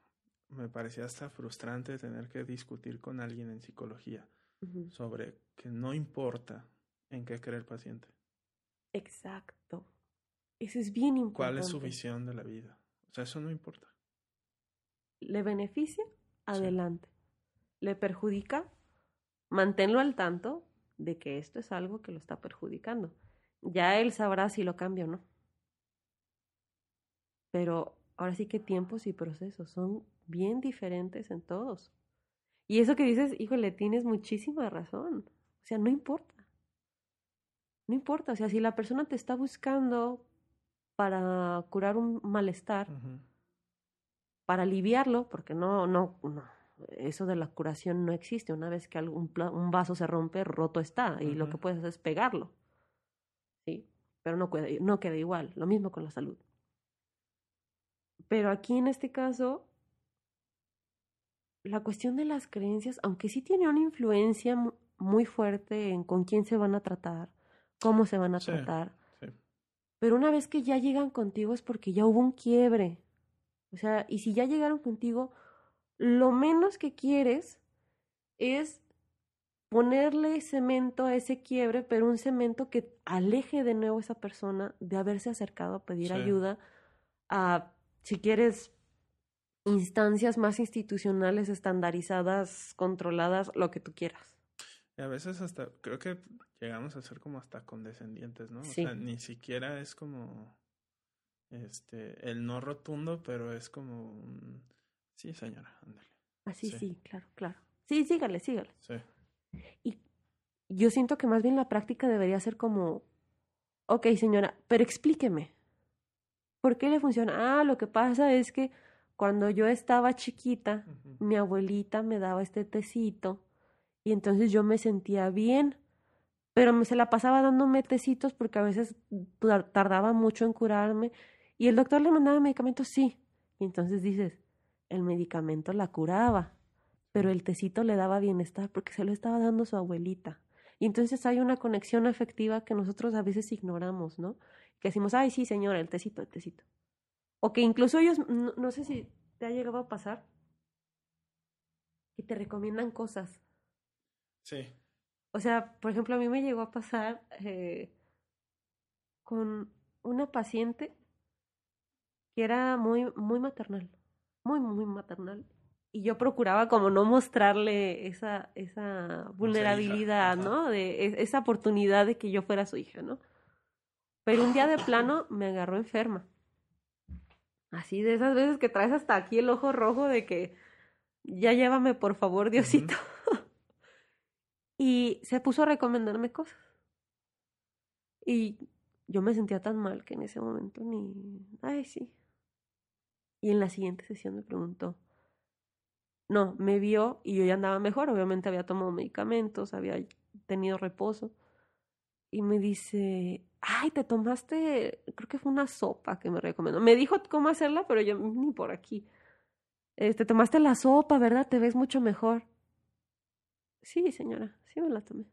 me parecía hasta frustrante tener que discutir con alguien en psicología sobre que no importa en qué cree el paciente. Exacto. Eso es bien importante. ¿Cuál es su visión de la vida? O sea, eso no importa. ¿Le beneficia? Adelante. ¿Le perjudica? Manténlo al tanto de que esto es algo que lo está perjudicando. Ya él sabrá si lo cambia o no. Pero ahora sí que tiempos y procesos son bien diferentes en todos. Y eso que dices, híjole, tienes muchísima razón. O sea, no importa. No importa. O sea, si la persona te está buscando para curar un malestar, para aliviarlo, porque no, no, no, eso de la curación no existe. Una vez que algún un vaso se rompe, roto está, y lo que puedes hacer es pegarlo. Pero no, no queda igual. Lo mismo con la salud. Pero aquí en este caso, la cuestión de las creencias, aunque sí tiene una influencia muy fuerte en con quién se van a tratar, cómo se van a tratar, pero una vez que ya llegan contigo es porque ya hubo un quiebre. O sea, y si ya llegaron contigo, lo menos que quieres es ponerle cemento a ese quiebre, pero un cemento que aleje de nuevo a esa persona de haberse acercado a pedir ayuda a si quieres, instancias más institucionales, estandarizadas, controladas, lo que tú quieras. Y a veces hasta, creo que llegamos a ser como hasta condescendientes, ¿no? O sea, ni siquiera es como, este, el no rotundo, pero es como un, sí, señora, ándale. Así, sí. sí, claro, claro. Sí, sígale, sígale. Sí. Y yo siento que más bien la práctica debería ser como, ok, señora, pero explíqueme. ¿Por qué le funciona? Ah, lo que pasa es que cuando yo estaba chiquita, mi abuelita me daba este tecito y entonces yo me sentía bien, pero me se la pasaba dándome tecitos porque a veces tardaba mucho en curarme y el doctor le mandaba medicamentos, sí. Y entonces dices, el medicamento la curaba, pero el tecito le daba bienestar porque se lo estaba dando su abuelita. Y entonces hay una conexión afectiva que nosotros a veces ignoramos, ¿no? que decimos, ay, sí, señora, el tecito, el tecito. O que incluso ellos, no, sé si te ha llegado a pasar, que te recomiendan cosas. Sí. O sea, por ejemplo, a mí me llegó a pasar eh, con una paciente que era muy, muy maternal, muy, muy maternal. Y yo procuraba como no mostrarle esa, esa vulnerabilidad, ¿no? De e, esa oportunidad de que yo fuera su hija, ¿no? Pero un día de plano me agarró enferma. Así de esas veces que traes hasta aquí el ojo rojo de que ya llévame por favor, Diosito. [laughs] y se puso a recomendarme cosas. Y yo me sentía tan mal que en ese momento ni... Ay, sí. Y en la siguiente sesión me preguntó. No, me vio y yo ya andaba mejor. Obviamente había tomado medicamentos, había tenido reposo. Y me dice, ay, te tomaste, creo que fue una sopa que me recomendó. Me dijo cómo hacerla, pero yo ni por aquí. Te este, tomaste la sopa, ¿verdad? Te ves mucho mejor. Sí, señora, sí me la tomé.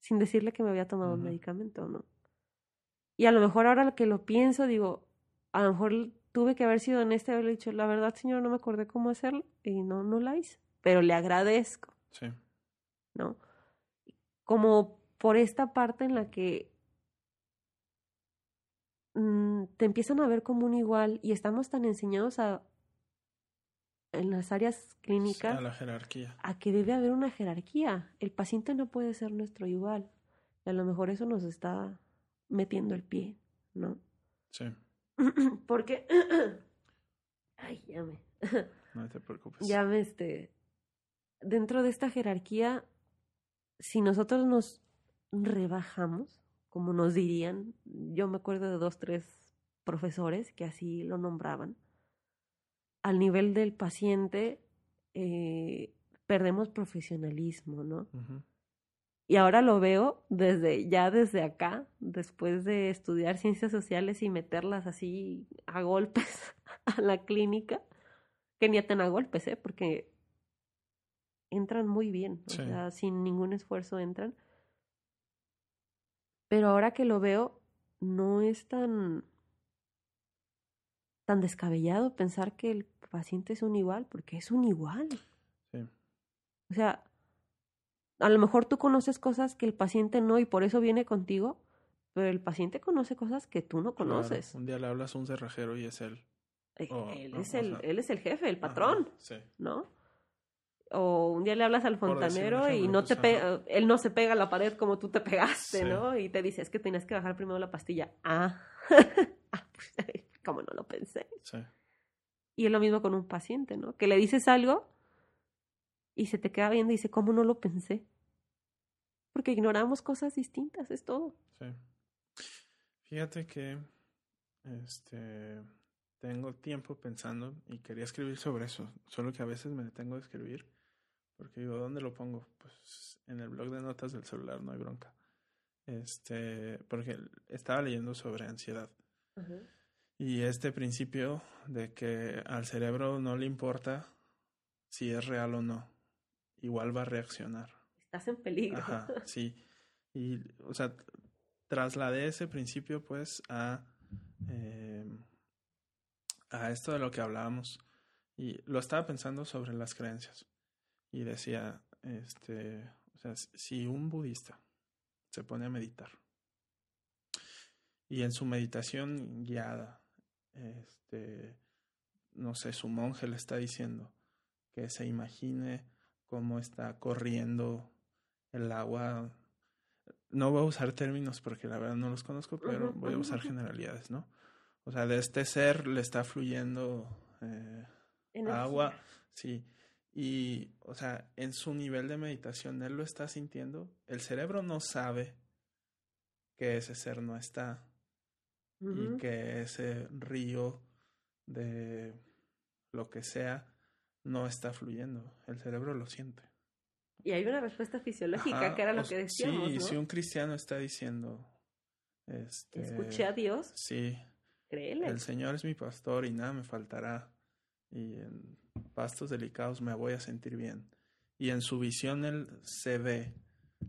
Sin decirle que me había tomado un medicamento, ¿no? Y a lo mejor ahora que lo pienso, digo, a lo mejor tuve que haber sido honesta y haberle dicho, la verdad, señora, no me acordé cómo hacerlo y no, no la hice. Pero le agradezco. Sí. ¿No? Como por esta parte en la que mm, te empiezan a ver como un igual y estamos tan enseñados a en las áreas clínicas a la jerarquía. a que debe haber una jerarquía. El paciente no puede ser nuestro igual. Y a lo mejor eso nos está metiendo el pie, ¿no? Sí, [clears throat] Porque, [clears throat] ay, ya me, no te preocupes. ya me, este, dentro de esta jerarquía, si nosotros nos rebajamos, como nos dirían, yo me acuerdo de dos, tres profesores que así lo nombraban, al nivel del paciente eh, perdemos profesionalismo, ¿no? Ujú. Y ahora lo veo desde ya desde acá, después de estudiar ciencias sociales y meterlas así a golpes [laughs] a la clínica, que ni tan a golpes, ¿eh? Porque entran muy bien, o sea, sin ningún esfuerzo entran. Pero ahora que lo veo, no es tan tan descabellado pensar que el paciente es un igual, porque es un igual. Sí, O sea, a lo mejor tú conoces cosas que el paciente no y por eso viene contigo, pero el paciente conoce cosas que tú no claro. conoces. Un día le hablas a un cerrajero y es él. Eh, o- él, es o el, sea, él es el jefe, el Ajá, patrón, Sí, ¿no? O un día le hablas al fontanero y no pues, te pega, él no se pega a la pared como tú te pegaste, Sí. ¿no? Y te dice, es que tenías que bajar primero la pastilla. Ah, [laughs] Ah, pues, [laughs] como no lo pensé. sí, Y es lo mismo con un paciente, ¿no? Que le dices algo y se te queda viendo y dice, ¿cómo no lo pensé? Porque ignoramos cosas distintas, es todo. sí. Fíjate que este tengo tiempo pensando y quería escribir sobre eso, solo que a veces me detengo de escribir porque digo, ¿dónde lo pongo? Pues en el blog de notas del celular, no hay bronca. Este, porque estaba leyendo sobre ansiedad. Y este principio de que al cerebro no le importa si es real o no, igual va a reaccionar. Estás en peligro. Ajá, sí. Y, o sea, trasladé ese principio pues a, eh, a esto de lo que hablábamos. Y lo estaba pensando sobre las creencias. Y decía, este, o sea, si un budista se pone a meditar y en su meditación guiada, este, no sé, su monje le está diciendo que se imagine cómo está corriendo el agua. No voy a usar términos porque la verdad no los conozco, pero voy a usar generalidades, ¿no? O sea, de este ser le está fluyendo eh, agua, sí. Y, o sea, en su nivel de meditación, él lo está sintiendo. El cerebro no sabe que ese ser no está y que ese río de lo que sea no está fluyendo. El cerebro lo siente. Y hay una respuesta fisiológica, Ajá, que era lo que decíamos, Sí, ¿no? si un cristiano está diciendo, este, Escuché a Dios, sí, créele. el Señor es mi pastor y nada me faltará. Y en pastos delicados me voy a sentir bien. Y en su visión él se ve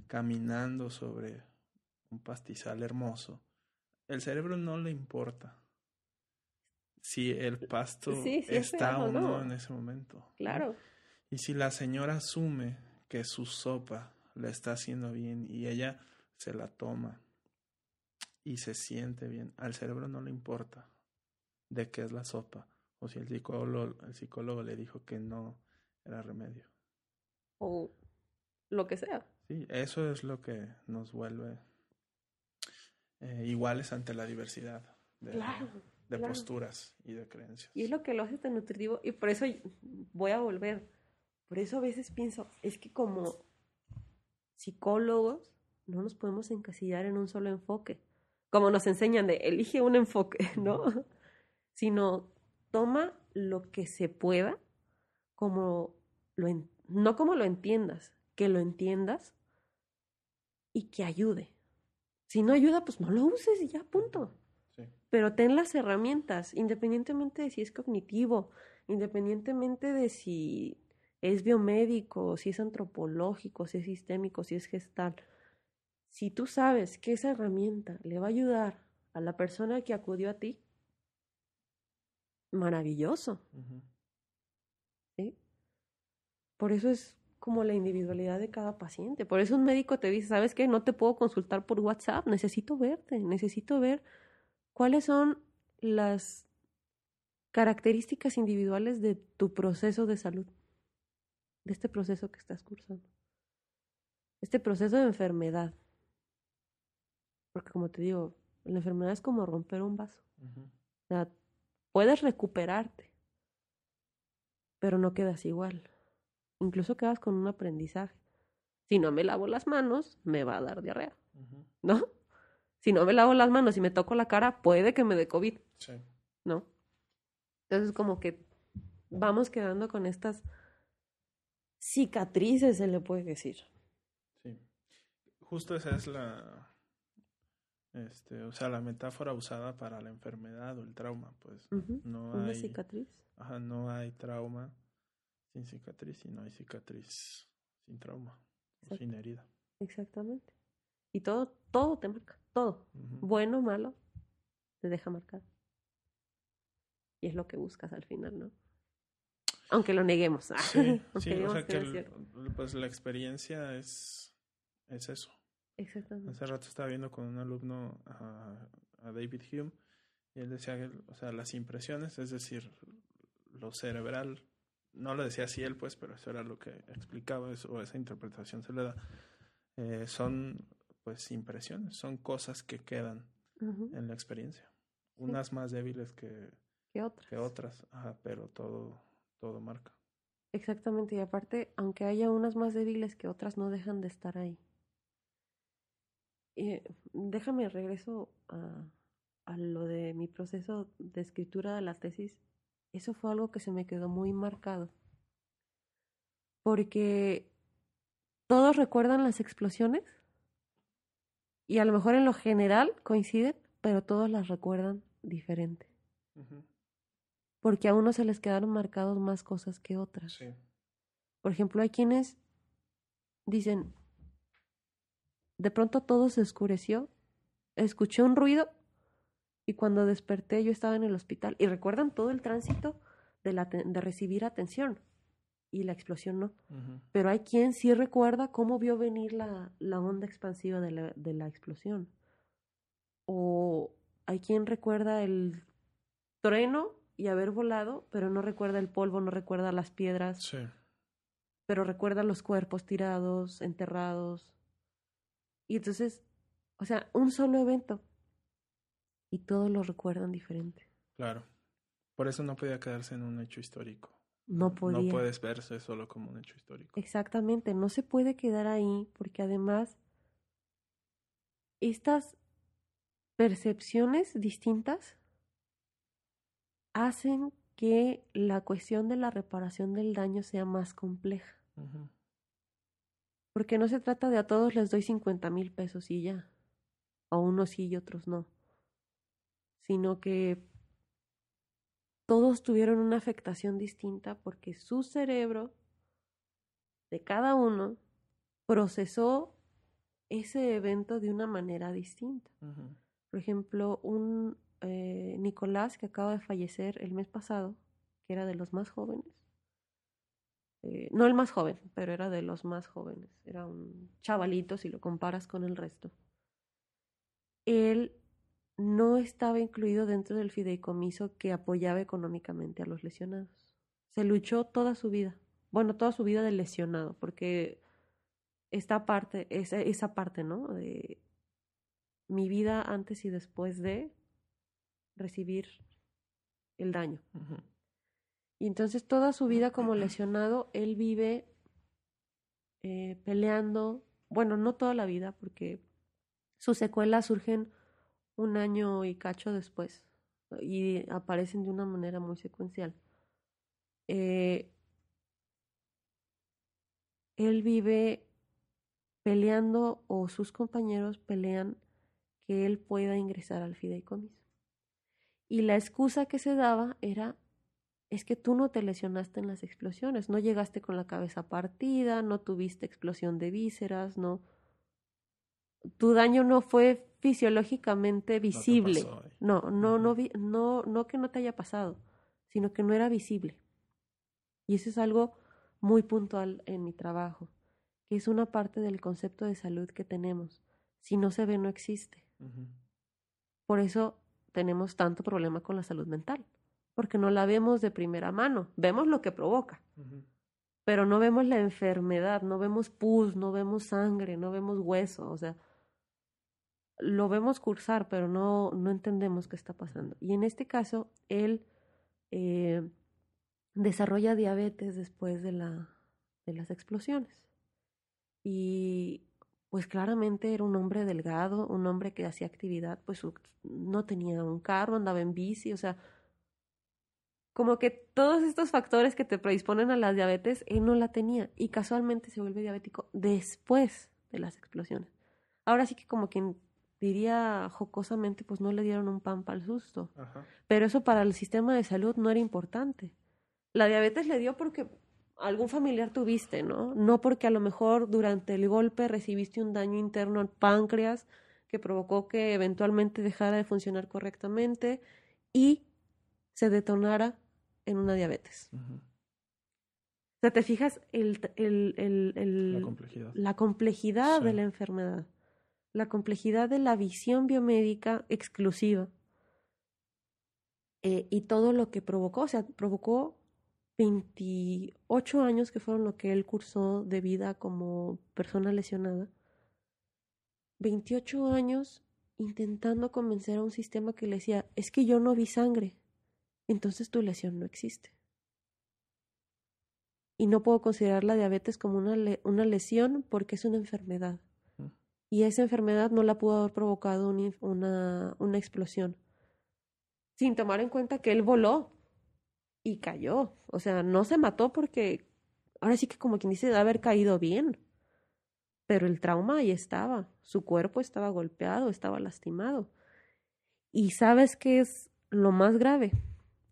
caminando sobre un pastizal hermoso. El cerebro no le importa si el pasto Sí, sí es está o no en ese momento. Claro. Y si la señora asume que su sopa le está haciendo bien y ella se la toma y se siente bien, al cerebro no le importa de qué es la sopa o si el psicólogo, el psicólogo le dijo que no era remedio. O lo que sea. Sí, eso es lo que nos vuelve eh, iguales ante la diversidad de, Claro. De claro. posturas y de creencias. Y es lo que lo hace tan nutritivo. Y por eso voy a volver. Por eso a veces pienso, es que como psicólogos no nos podemos encasillar en un solo enfoque. Como nos enseñan de elige un enfoque, [laughs] ¿no? Sino toma lo que se pueda, como lo en- no como lo entiendas, que lo entiendas y que ayude. Si no ayuda, pues no lo uses y ya, punto pero ten las herramientas, independientemente de si es cognitivo, independientemente de si es biomédico, si es antropológico, si es sistémico, si es gestal. Si tú sabes que esa herramienta le va a ayudar a la persona que acudió a ti, maravilloso. Por eso es como la individualidad de cada paciente. Por eso un médico te dice, ¿sabes qué? No te puedo consultar por WhatsApp, necesito verte, necesito ver cuáles son las características individuales de tu proceso de salud, de este proceso que estás cursando, este proceso de enfermedad. Porque como te digo, la enfermedad es como romper un vaso. O sea, puedes recuperarte, pero no quedas igual. Incluso quedas con un aprendizaje. Si no me lavo las manos, me va a dar diarrea, ¿no? Si no me lavo las manos y me toco la cara, puede que me dé COVID, Sí. ¿no? Entonces como que vamos quedando con estas cicatrices, se le puede decir. Sí. Justo esa es la. Este, o sea, la metáfora usada para la enfermedad o el trauma, pues. Ujú, No Una hay. cicatriz. Ajá, no hay trauma sin cicatriz y no hay cicatriz sin trauma o sin herida. Exactamente. Y todo, todo te marca, todo. Ujú. Bueno, malo, te deja marcar. Y es lo que buscas al final, ¿no? Aunque lo neguemos. [laughs] Sí, sí, o sea que el- pues la experiencia es, es eso. Exactamente. Hace rato estaba viendo con un alumno a, a David Hume y él decía que, o sea, las impresiones, es decir, lo cerebral, no lo decía así él, pues, pero eso era lo que explicaba, eso, o esa interpretación se le da, eh, son, pues, impresiones, son cosas que quedan en la experiencia. Unas más débiles que, que otras, ajá, pero todo, todo marca. Exactamente. Y aparte, aunque haya unas más débiles que otras, no dejan de estar ahí. Y, déjame regreso a, a lo de mi proceso de escritura de la tesis. Eso fue algo que se me quedó muy marcado. Porque todos recuerdan las explosiones y a lo mejor en lo general coinciden, pero todos las recuerdan diferente. Porque a unos se les quedaron marcados más cosas que otras. Sí. Por ejemplo, hay quienes dicen, de pronto todo se oscureció, escuché un ruido y cuando desperté yo estaba en el hospital. Y recuerdan todo el tránsito de, la, de recibir atención y la explosión no. Pero hay quien sí recuerda cómo vio venir la, la onda expansiva de la, de la explosión. O hay quien recuerda el trueno y haber volado, pero no recuerda el polvo, no recuerda las piedras Sí. pero recuerda los cuerpos tirados, enterrados. Y entonces, o sea, un solo evento. Y todos lo recuerdan diferente. Claro. Por eso no podía quedarse en un hecho histórico. No podía. No puedes verse solo como un hecho histórico. Exactamente, no se puede quedar ahí porque además estas percepciones distintas hacen que la cuestión de la reparación del daño sea más compleja. Porque no se trata de a todos les doy 50 mil pesos y ya. O unos sí y otros no. Sino que todos tuvieron una afectación distinta porque su cerebro de cada uno procesó ese evento de una manera distinta. Por ejemplo, un eh, Nicolás que acaba de fallecer el mes pasado, que era de los más jóvenes, eh, no el más joven, pero era de los más jóvenes, era un chavalito si lo comparas con el resto. Él no estaba incluido dentro del fideicomiso que apoyaba económicamente a los lesionados. Se luchó toda su vida, bueno, toda su vida de lesionado, porque esta parte, esa, esa parte, ¿no? De mi vida antes y después de recibir el daño. Y entonces toda su vida como [clears throat] lesionado, él vive eh, peleando, bueno, no toda la vida, porque sus secuelas surgen un año y cacho después y aparecen de una manera muy secuencial. Eh, él vive peleando o sus compañeros pelean que él pueda ingresar al fideicomiso. Y la excusa que se daba era, es que tú no te lesionaste en las explosiones, no llegaste con la cabeza partida, no tuviste explosión de vísceras, no... Tu daño no fue fisiológicamente visible. pasó. No, no, no, vi- no, no que no te haya pasado, sino que no era visible. Y eso es algo muy puntual en mi trabajo, que es una parte del concepto de salud que tenemos. Si no se ve, no existe. Por eso tenemos tanto problema con la salud mental, porque no la vemos de primera mano, vemos lo que provoca, pero no vemos la enfermedad, no vemos pus, no vemos sangre, no vemos hueso, o sea, lo vemos cursar, pero no, no entendemos qué está pasando. Y en este caso, él eh, desarrolla diabetes después de, la, de las explosiones. Y pues claramente era un hombre delgado, un hombre que hacía actividad, pues no tenía un carro, andaba en bici, o sea, como que todos estos factores que te predisponen a la diabetes, él no la tenía y casualmente se vuelve diabético después de las explosiones. Ahora sí que como quien diría jocosamente, pues no le dieron un pan para el susto. Pero eso para el sistema de salud no era importante. La diabetes le dio porque algún familiar tuviste, ¿no? No porque a lo mejor durante el golpe recibiste un daño interno al páncreas que provocó que eventualmente dejara de funcionar correctamente y se detonara en una diabetes. O sea, te fijas el, el, el, la complejidad, la complejidad de la enfermedad, la complejidad de la visión biomédica exclusiva eh, y todo lo que provocó, o sea, provocó 28 años que fueron lo que él cursó de vida como persona lesionada. 28 años intentando convencer a un sistema que le decía, es que yo no vi sangre, entonces tu lesión no existe. Y no puedo considerar la diabetes como una, una lesión porque es una enfermedad. Y esa enfermedad no la pudo haber provocado una, una explosión. Sin tomar en cuenta que él voló y cayó. O sea, no se mató porque ahora sí que como quien dice de haber caído bien. Pero el trauma ahí estaba. Su cuerpo estaba golpeado, estaba lastimado. Y sabes qué es lo más grave?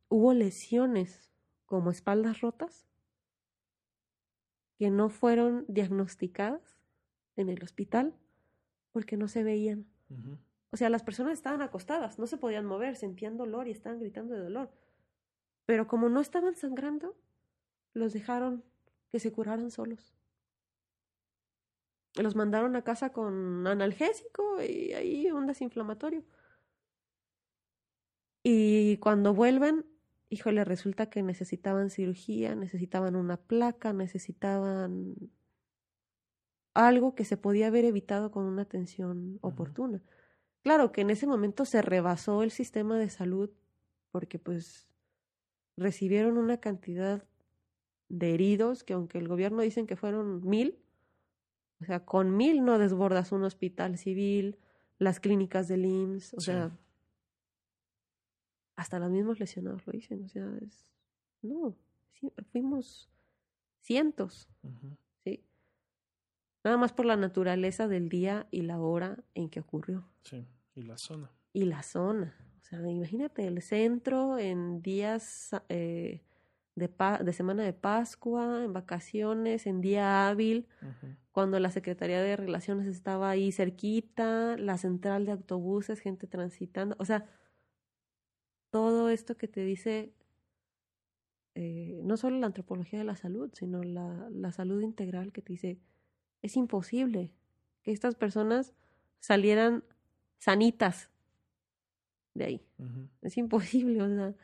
Hubo lesiones como espaldas rotas que no fueron diagnosticadas en el hospital porque no se veían. O sea, las personas estaban acostadas, no se podían mover, sentían dolor y estaban gritando de dolor pero como no estaban sangrando, los dejaron que se curaran solos. Los mandaron a casa con analgésico y ahí un desinflamatorio. Y cuando vuelven, híjole, resulta que necesitaban cirugía, necesitaban una placa, necesitaban algo que se podía haber evitado con una atención oportuna. Claro que en ese momento se rebasó el sistema de salud porque pues recibieron una cantidad de heridos que aunque el gobierno dicen que fueron mil, o sea, con mil no desbordas un hospital civil, las clínicas del IMSS, o sea, hasta los mismos lesionados lo dicen, o sea, es, no, fuimos cientos, ¿sí? Nada más por la naturaleza del día y la hora en que ocurrió. Sí, y la zona. Y la zona, o sea, imagínate el centro en días eh, de, de, semana de Pascua, en vacaciones, en día hábil, cuando la Secretaría de Relaciones estaba ahí cerquita, la central de autobuses, gente transitando, o sea, todo esto que te dice eh, no solo la antropología de la salud, sino la, la salud integral que te dice, es imposible que estas personas salieran sanitas de ahí. Es imposible, o sea.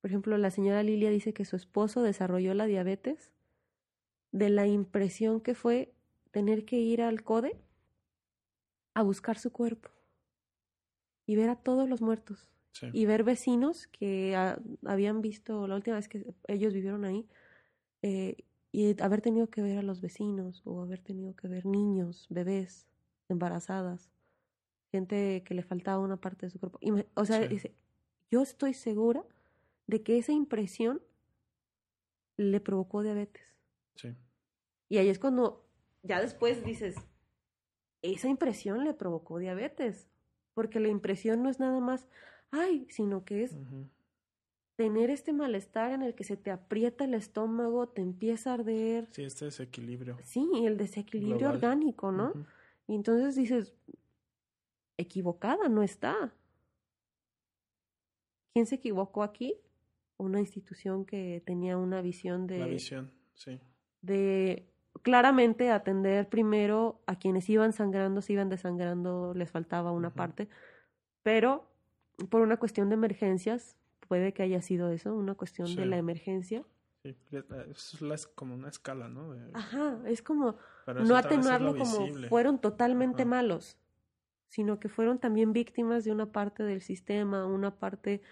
Por ejemplo, la señora Lilia dice que su esposo desarrolló la diabetes de la impresión que fue tener que ir al CODE a buscar su cuerpo y ver a todos los muertos y ver vecinos que habían visto la última vez que ellos vivieron ahí eh, y haber tenido que ver a los vecinos o haber tenido que ver niños, bebés, embarazadas gente que le faltaba una parte de su cuerpo. Y o sea, dice, yo estoy segura de que esa impresión le provocó diabetes. Sí. Y ahí es cuando ya después dices, esa impresión le provocó diabetes, porque la impresión no es nada más, ay, sino que es tener este malestar en el que se te aprieta el estómago, te empieza a arder. Sí, este desequilibrio. Sí, el desequilibrio orgánico, ¿no? Y entonces dices, equivocada, no está. ¿Quién se equivocó aquí? Una institución que tenía una visión de... La visión, sí. De claramente atender primero a quienes iban sangrando, se iban desangrando, les faltaba una parte, pero por una cuestión de emergencias, puede que haya sido eso, una cuestión de Sí. la emergencia. Sí, es la- es como una escala, ¿no? De- Ajá, es como no atenuarlo como fueron totalmente Ajá. malos, sino que fueron también víctimas de una parte del sistema, una parte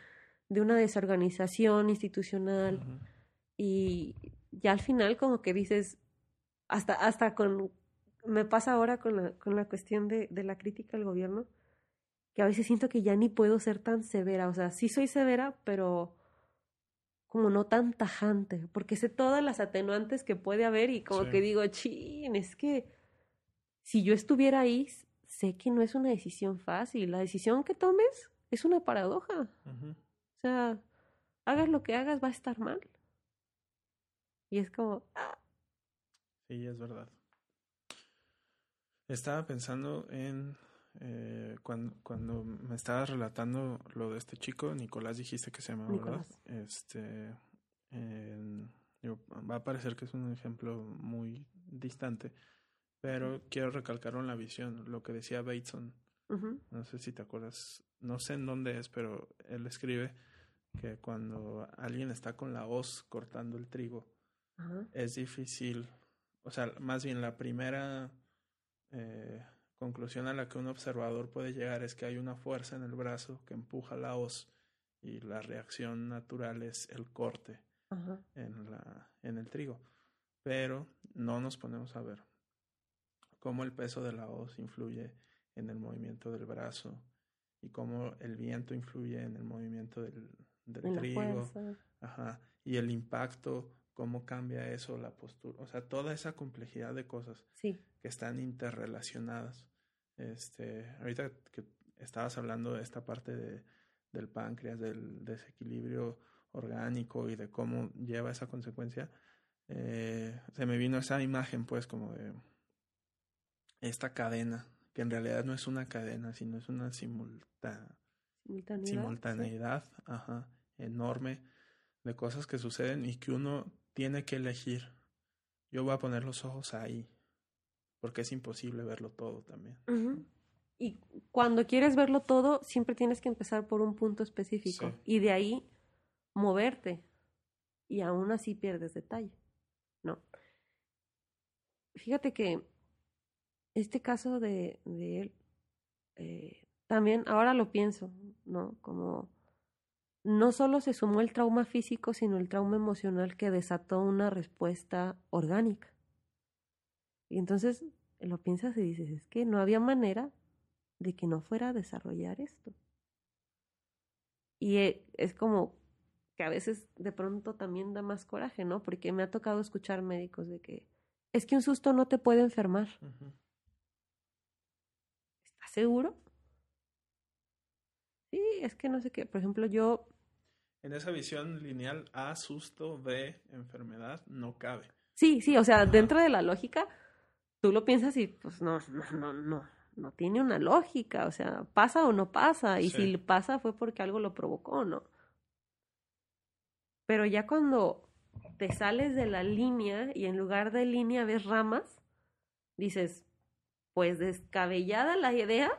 de una desorganización institucional Ujú. y ya al final como que dices, hasta, hasta con, me pasa ahora con la, con la cuestión de, de la crítica al gobierno, que a veces siento que ya ni puedo ser tan severa, o sea, sí soy severa, pero como no tan tajante, porque sé todas las atenuantes que puede haber y como Sí. que digo, chin, es que si yo estuviera ahí, sé que no es una decisión fácil, la decisión que tomes es una paradoja, o sea, hagas lo que hagas va a estar mal. Y es como, ah, Sí, es verdad. Estaba pensando en eh, cuando, cuando me estabas relatando lo de este chico, Nicolás dijiste que se llama, ¿verdad? Este, digo, va a parecer que es un ejemplo muy distante, pero quiero recalcar en la visión lo que decía Bateson. No sé si te acuerdas, no sé en dónde es, pero él escribe que cuando alguien está con la hoz cortando el trigo, es difícil, o sea, más bien la primera eh, conclusión a la que un observador puede llegar es que hay una fuerza en el brazo que empuja la hoz y la reacción natural es el corte ajá, en, la, en el trigo. Pero no nos ponemos a ver cómo el peso de la hoz influye en el movimiento del brazo y cómo el viento influye en el movimiento del, trigo. Ajá. Y el impacto, cómo cambia eso, la postura. O sea, toda esa complejidad de cosas Sí, que están interrelacionadas. Este, ahorita que estabas hablando de esta parte de, del páncreas, del desequilibrio orgánico y de cómo lleva esa consecuencia, eh, se me vino esa imagen, pues, como de esta cadena, que en realidad no es una cadena, sino es una simulta, simultaneidad. sí. simultaneidad ajá, enorme de cosas que suceden y que uno tiene que elegir. Yo voy a poner los ojos ahí, porque es imposible verlo todo también. Y cuando quieres verlo todo, siempre tienes que empezar por un punto específico Sí. y de ahí moverte. Y aún así pierdes detalle. No. Fíjate que este caso de, de él, eh, también ahora lo pienso, ¿no? Como no solo se sumó el trauma físico, sino el trauma emocional que desató una respuesta orgánica. Y entonces lo piensas y dices, es que no había manera de que no fuera a desarrollar esto. Y eh, es como que a veces de pronto también da más coraje, ¿no? Porque me ha tocado escuchar médicos de que es que un susto no te puede enfermar. Ujú. ¿Estás seguro? Sí, es que no sé qué. Por ejemplo, yo, En esa visión lineal, A, susto, B, enfermedad, no cabe. sí, sí, o sea, Ajá. dentro de la lógica, tú lo piensas y pues no, no, no, no, no tiene una lógica. O sea, pasa o no pasa. Y Sí. si pasa fue porque algo lo provocó, ¿no? Pero ya cuando te sales de la línea y en lugar de línea ves ramas, dices, pues descabellada la idea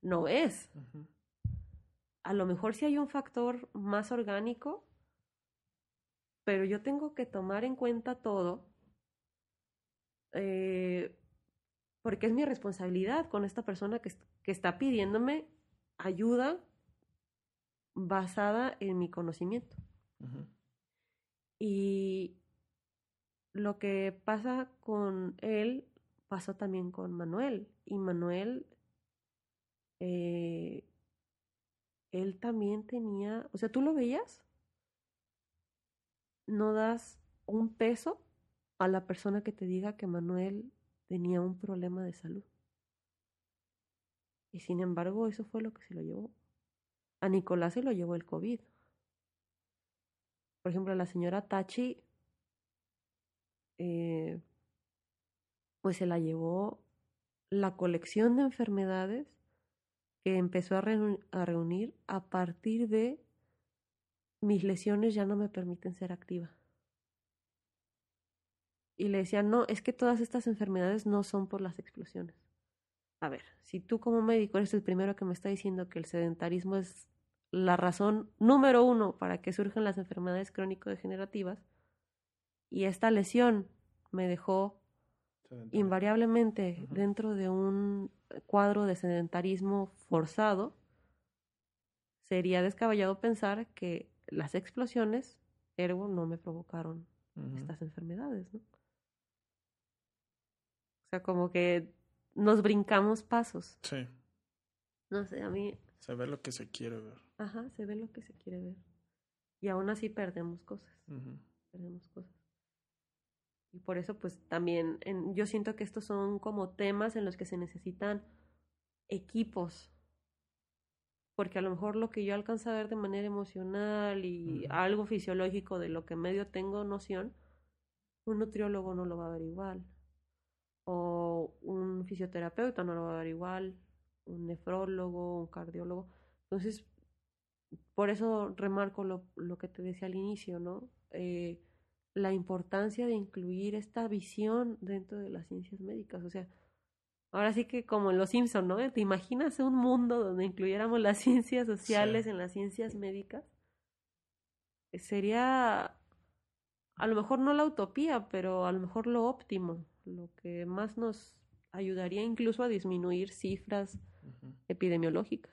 no es. A lo mejor sí hay un factor más orgánico, pero yo tengo que tomar en cuenta todo eh, porque es mi responsabilidad con esta persona que, que está pidiéndome ayuda basada en mi conocimiento. Y lo que pasa con él pasó también con Manuel. Y Manuel, eh, él también tenía, o sea, tú lo veías, no das un peso a la persona que te diga que Manuel tenía un problema de salud. Y sin embargo, eso fue lo que se lo llevó. A Nicolás se lo llevó el COVID. Por ejemplo, la señora Tachi, eh, pues se la llevó la colección de enfermedades que empezó a, a reunir a partir de mis lesiones ya no me permiten ser activa. Y le decía, no, es que todas estas enfermedades no son por las explosiones. A ver, si tú como médico eres el primero que me está diciendo que el sedentarismo es la razón número uno para que surjan las enfermedades crónico-degenerativas. Y esta lesión me dejó invariablemente dentro de un cuadro de sedentarismo forzado, sería descabellado pensar que las explosiones, ergo, no me provocaron estas enfermedades, ¿no? Sea, como que nos brincamos pasos. Sí. No sé, a mí... Se ve lo que se quiere ver. Ajá, se ve lo que se quiere ver. Y aún así perdemos cosas. Perdemos cosas. Y por eso, pues también en, yo siento que estos son como temas en los que se necesitan equipos. Porque a lo mejor lo que yo alcanzo a ver de manera emocional y algo fisiológico de lo que medio tengo noción, un nutriólogo no lo va a ver igual. O un fisioterapeuta no lo va a ver igual. Un nefrólogo, un cardiólogo. Entonces, por eso remarco lo, lo que te decía al inicio, ¿no? Eh, la importancia de incluir esta visión dentro de las ciencias médicas. O sea, ahora sí que como en Los Simpson, ¿no? ¿Te imaginas un mundo donde incluyéramos las [laughs] ciencias sociales en las ciencias médicas? Sería a lo mejor no la utopía, pero a lo mejor lo óptimo, lo que más nos ayudaría incluso a disminuir cifras epidemiológicas.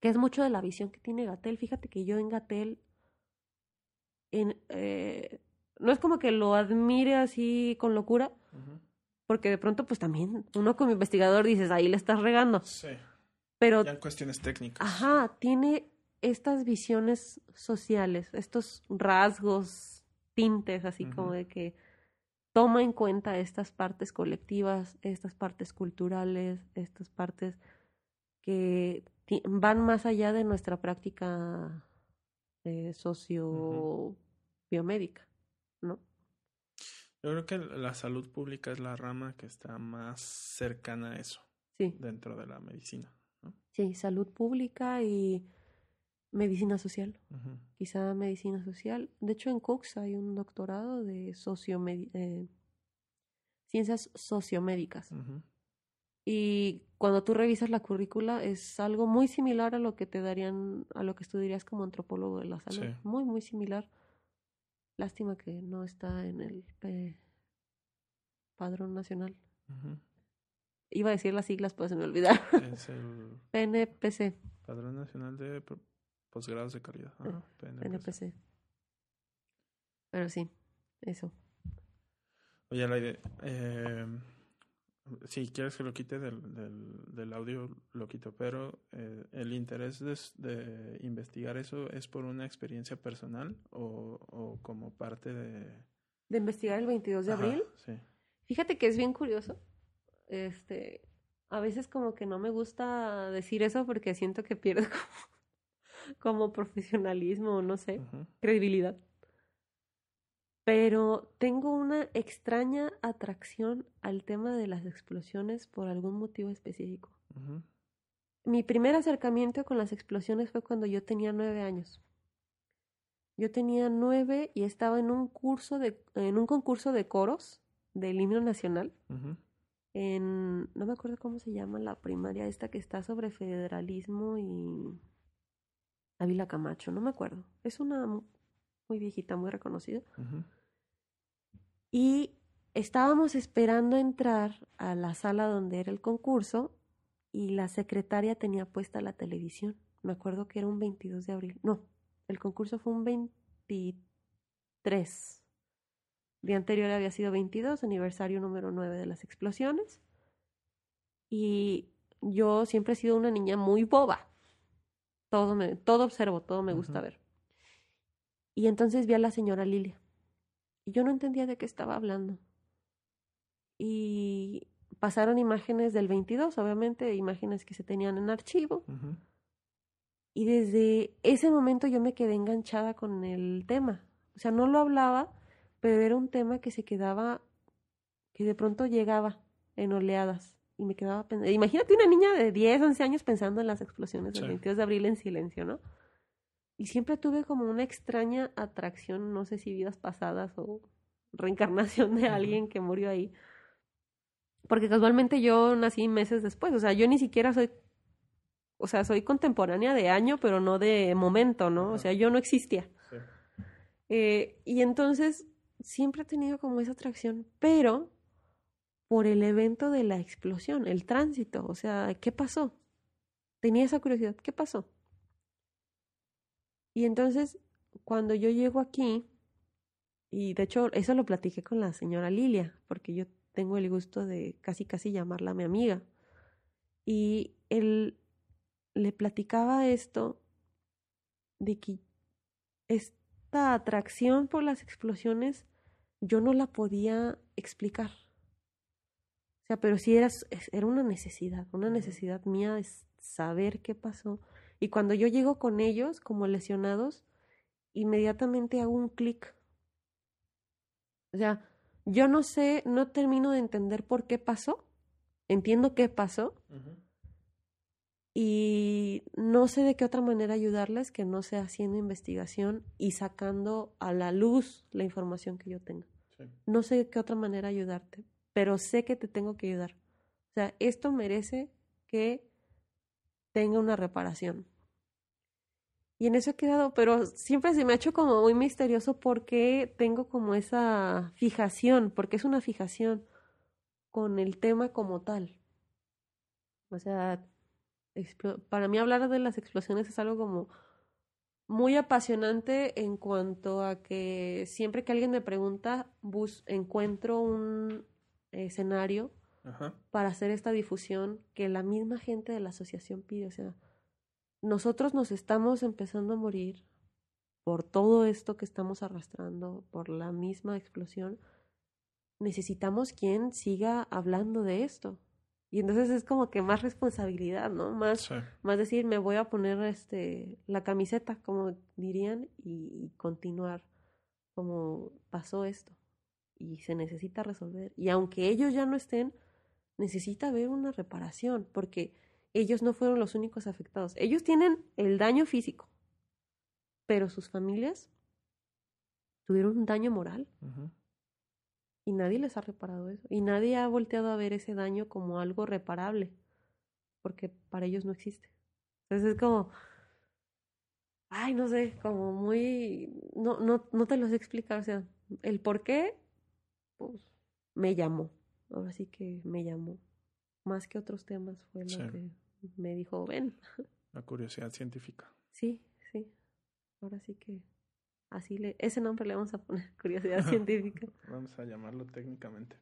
Que es mucho de la visión que tiene Gatel. Fíjate que yo en Gatel eh, no es como que lo admire así con locura, porque de pronto pues también uno como investigador dices, ahí le estás regando. Sí. Pero... Ya en cuestiones técnicas. Ajá, tiene estas visiones sociales, estos rasgos, tintes, así como de que toma en cuenta estas partes colectivas, estas partes culturales, estas partes que van más allá de nuestra práctica eh, socio-biomédica, ¿no? Yo creo que la salud pública es la rama que está más cercana a eso sí. dentro de la medicina. Sí, salud pública y medicina social. Quizá medicina social. De hecho, en Cox hay un doctorado de eh, ciencias sociomédicas. Y cuando tú revisas la currícula es algo muy similar a lo que te darían, a lo que estudiarías como antropólogo de la salud. Muy, muy similar. Lástima que no está en el padrón nacional. Iba a decir las siglas, pues se me olvidaron. Es el [laughs] PNPC. Padrón Nacional de Posgrados de Calidad. PNPC. Pero sí, eso. Oye, la idea. Eh, si quieres que lo quite del, del, audio, lo quito, pero eh, el interés de, investigar eso es por una experiencia personal o, o como parte de... De investigar el 22 de abril. Sí. Fíjate que es bien curioso. Este, a veces como que no me gusta decir eso porque siento que pierdo [laughs] como, como profesionalismo, no sé, credibilidad pero tengo una extraña atracción al tema de las explosiones por algún motivo específico. Mi primer acercamiento con las explosiones fue cuando yo tenía nueve años. Yo tenía nueve y estaba en un curso de, en un concurso de coros del himno nacional. En, no me acuerdo cómo se llama la primaria esta que está sobre federalismo y Ávila Camacho, no me acuerdo. Es una muy viejita, muy reconocida. Y estábamos esperando entrar a la sala donde era el concurso y la secretaria tenía puesta la televisión. Me acuerdo que era un 22 de abril. No, el concurso fue un 23. Día anterior había sido 22, aniversario número 9 de las explosiones. Y yo siempre he sido una niña muy boba. Todo, me, todo observo, todo me gusta ver. Y entonces vi a la señora Lilia y yo no entendía de qué estaba hablando. Y pasaron imágenes del 22, obviamente, imágenes que se tenían en archivo. Y desde ese momento yo me quedé enganchada con el tema. O sea, no lo hablaba, pero era un tema que se quedaba, que de pronto llegaba en oleadas. Y me quedaba pensando. Imagínate una niña de 10, 11 años pensando en las explosiones del 22 de abril en silencio, ¿no? Y siempre tuve como una extraña atracción, no sé si vidas pasadas o reencarnación de alguien que murió ahí. Porque casualmente yo nací meses después, o sea, yo ni siquiera soy o sea, soy contemporánea de año, pero no de momento, ¿no? O sea, yo no existía. Eh, y entonces siempre he tenido como esa atracción, pero por el evento de la explosión, el tránsito, o sea, ¿qué pasó? Tenía esa curiosidad, ¿qué pasó? Y entonces, cuando yo llego aquí, y de hecho eso lo platiqué con la señora Lilia, porque yo tengo el gusto de casi casi llamarla mi amiga. Y él le platicaba esto de que esta atracción por las explosiones yo no la podía explicar. O sea, pero sí era, era una necesidad, una necesidad mía de saber qué pasó. Y cuando yo llego con ellos como lesionados, inmediatamente hago un clic. O sea, yo no sé, no termino de entender por qué pasó. Entiendo qué pasó. Y no sé de qué otra manera ayudarles que no sea haciendo investigación y sacando a la luz la información que yo tenga. No sé de qué otra manera ayudarte, pero sé que te tengo que ayudar. O sea, esto merece que tenga una reparación. Y en eso he quedado, pero siempre se me ha hecho como muy misterioso porque tengo como esa fijación, porque es una fijación con el tema como tal. O sea, para mí hablar de las explosiones es algo como muy apasionante en cuanto a que siempre que alguien me pregunta, bus, encuentro un escenario para hacer esta difusión que la misma gente de la asociación pide. O sea, nosotros nos estamos empezando a morir por todo esto que estamos arrastrando, por la misma explosión, necesitamos quien siga hablando de esto. Y entonces es como que más responsabilidad, ¿no? Más, más decir, me voy a poner este la camiseta, como dirían, y, continuar como pasó esto. Y se necesita resolver. Y aunque ellos ya no estén, necesita haber una reparación, porque ellos no fueron los únicos afectados. Ellos tienen el daño físico, pero sus familias tuvieron un daño moral. Y nadie les ha reparado eso. Y nadie ha volteado a ver ese daño como algo reparable, porque para ellos no existe. Entonces es como, ay, no sé, como muy, no, no, no te lo sé explicar. O sea, el por qué, pues me llamó. Ahora sí que me llamó más que otros temas fue lo que me dijo, ven. La curiosidad científica. Sí, sí. Ahora sí que así le, ese nombre le vamos a poner, [laughs] curiosidad científica. [laughs] vamos a llamarlo técnicamente.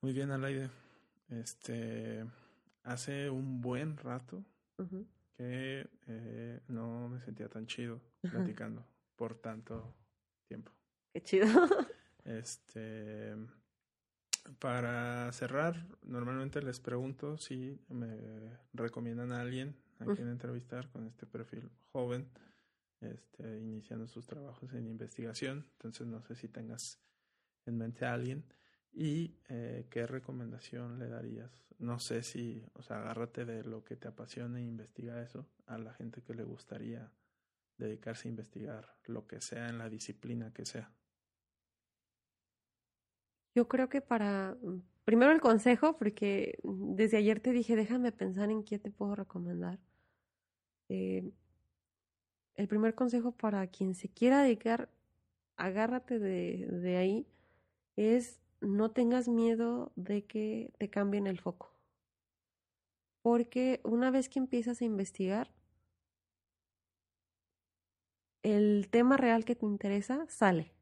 Muy bien, Alaide. Este, hace un buen rato que eh, no me sentía tan chido [laughs] platicando por tanto tiempo. Qué chido. Este, para cerrar, normalmente les pregunto si me recomiendan a alguien a quien entrevistar con este perfil joven, este, iniciando sus trabajos en investigación. Entonces no sé si tengas en mente a alguien y eh, qué recomendación le darías. No sé si, o sea, agárrate de lo que te apasiona e investiga eso a la gente que le gustaría dedicarse a investigar lo que sea en la disciplina que sea. Yo creo que para, mm, primero el consejo, porque desde ayer te dije, déjame pensar en qué te puedo recomendar. Eh, el primer consejo para quien se quiera dedicar, agárrate de, de ahí, es no tengas miedo de que te cambien el foco. Porque una vez que empiezas a investigar, el tema real que te interesa sale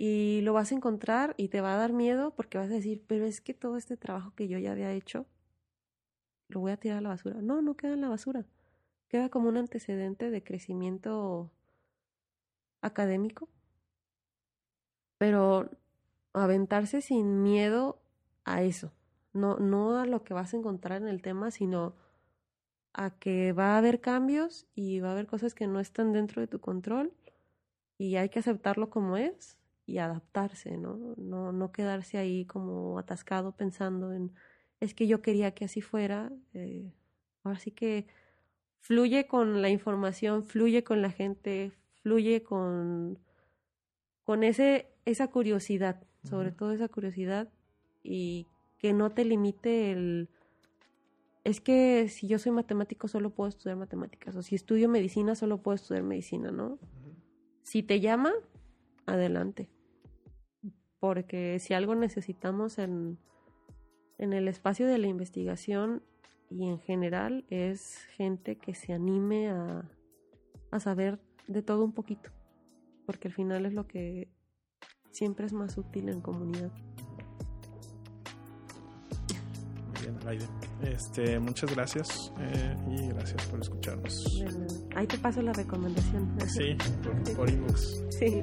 y lo vas a encontrar y te va a dar miedo porque vas a decir, pero es que todo este trabajo que yo ya había hecho, lo voy a tirar a la basura. No, no queda en la basura. Queda como un antecedente de crecimiento académico. Pero aventarse sin miedo a eso. No, no a lo que vas a encontrar en el tema, sino a que va a haber cambios y va a haber cosas que no están dentro de tu control y hay que aceptarlo como es y adaptarse, ¿no? ¿no? No quedarse ahí como atascado pensando en, es que yo quería que así fuera. Eh, ahora sí que fluye con la información, fluye con la gente, fluye con, con ese, esa curiosidad, sobre todo esa curiosidad, y que no te limite el, es que si yo soy matemático solo puedo estudiar matemáticas, o si estudio medicina solo puedo estudiar medicina, ¿no? Si te llama, adelante. Porque si algo necesitamos en, en el espacio de la investigación y en general es gente que se anime a, a saber de todo un poquito, porque al final es lo que siempre es más útil en comunidad. Bien. Este, muchas gracias eh, y gracias por escucharnos. Ahí te paso la recomendación. Sí, por, por inbox. Sí.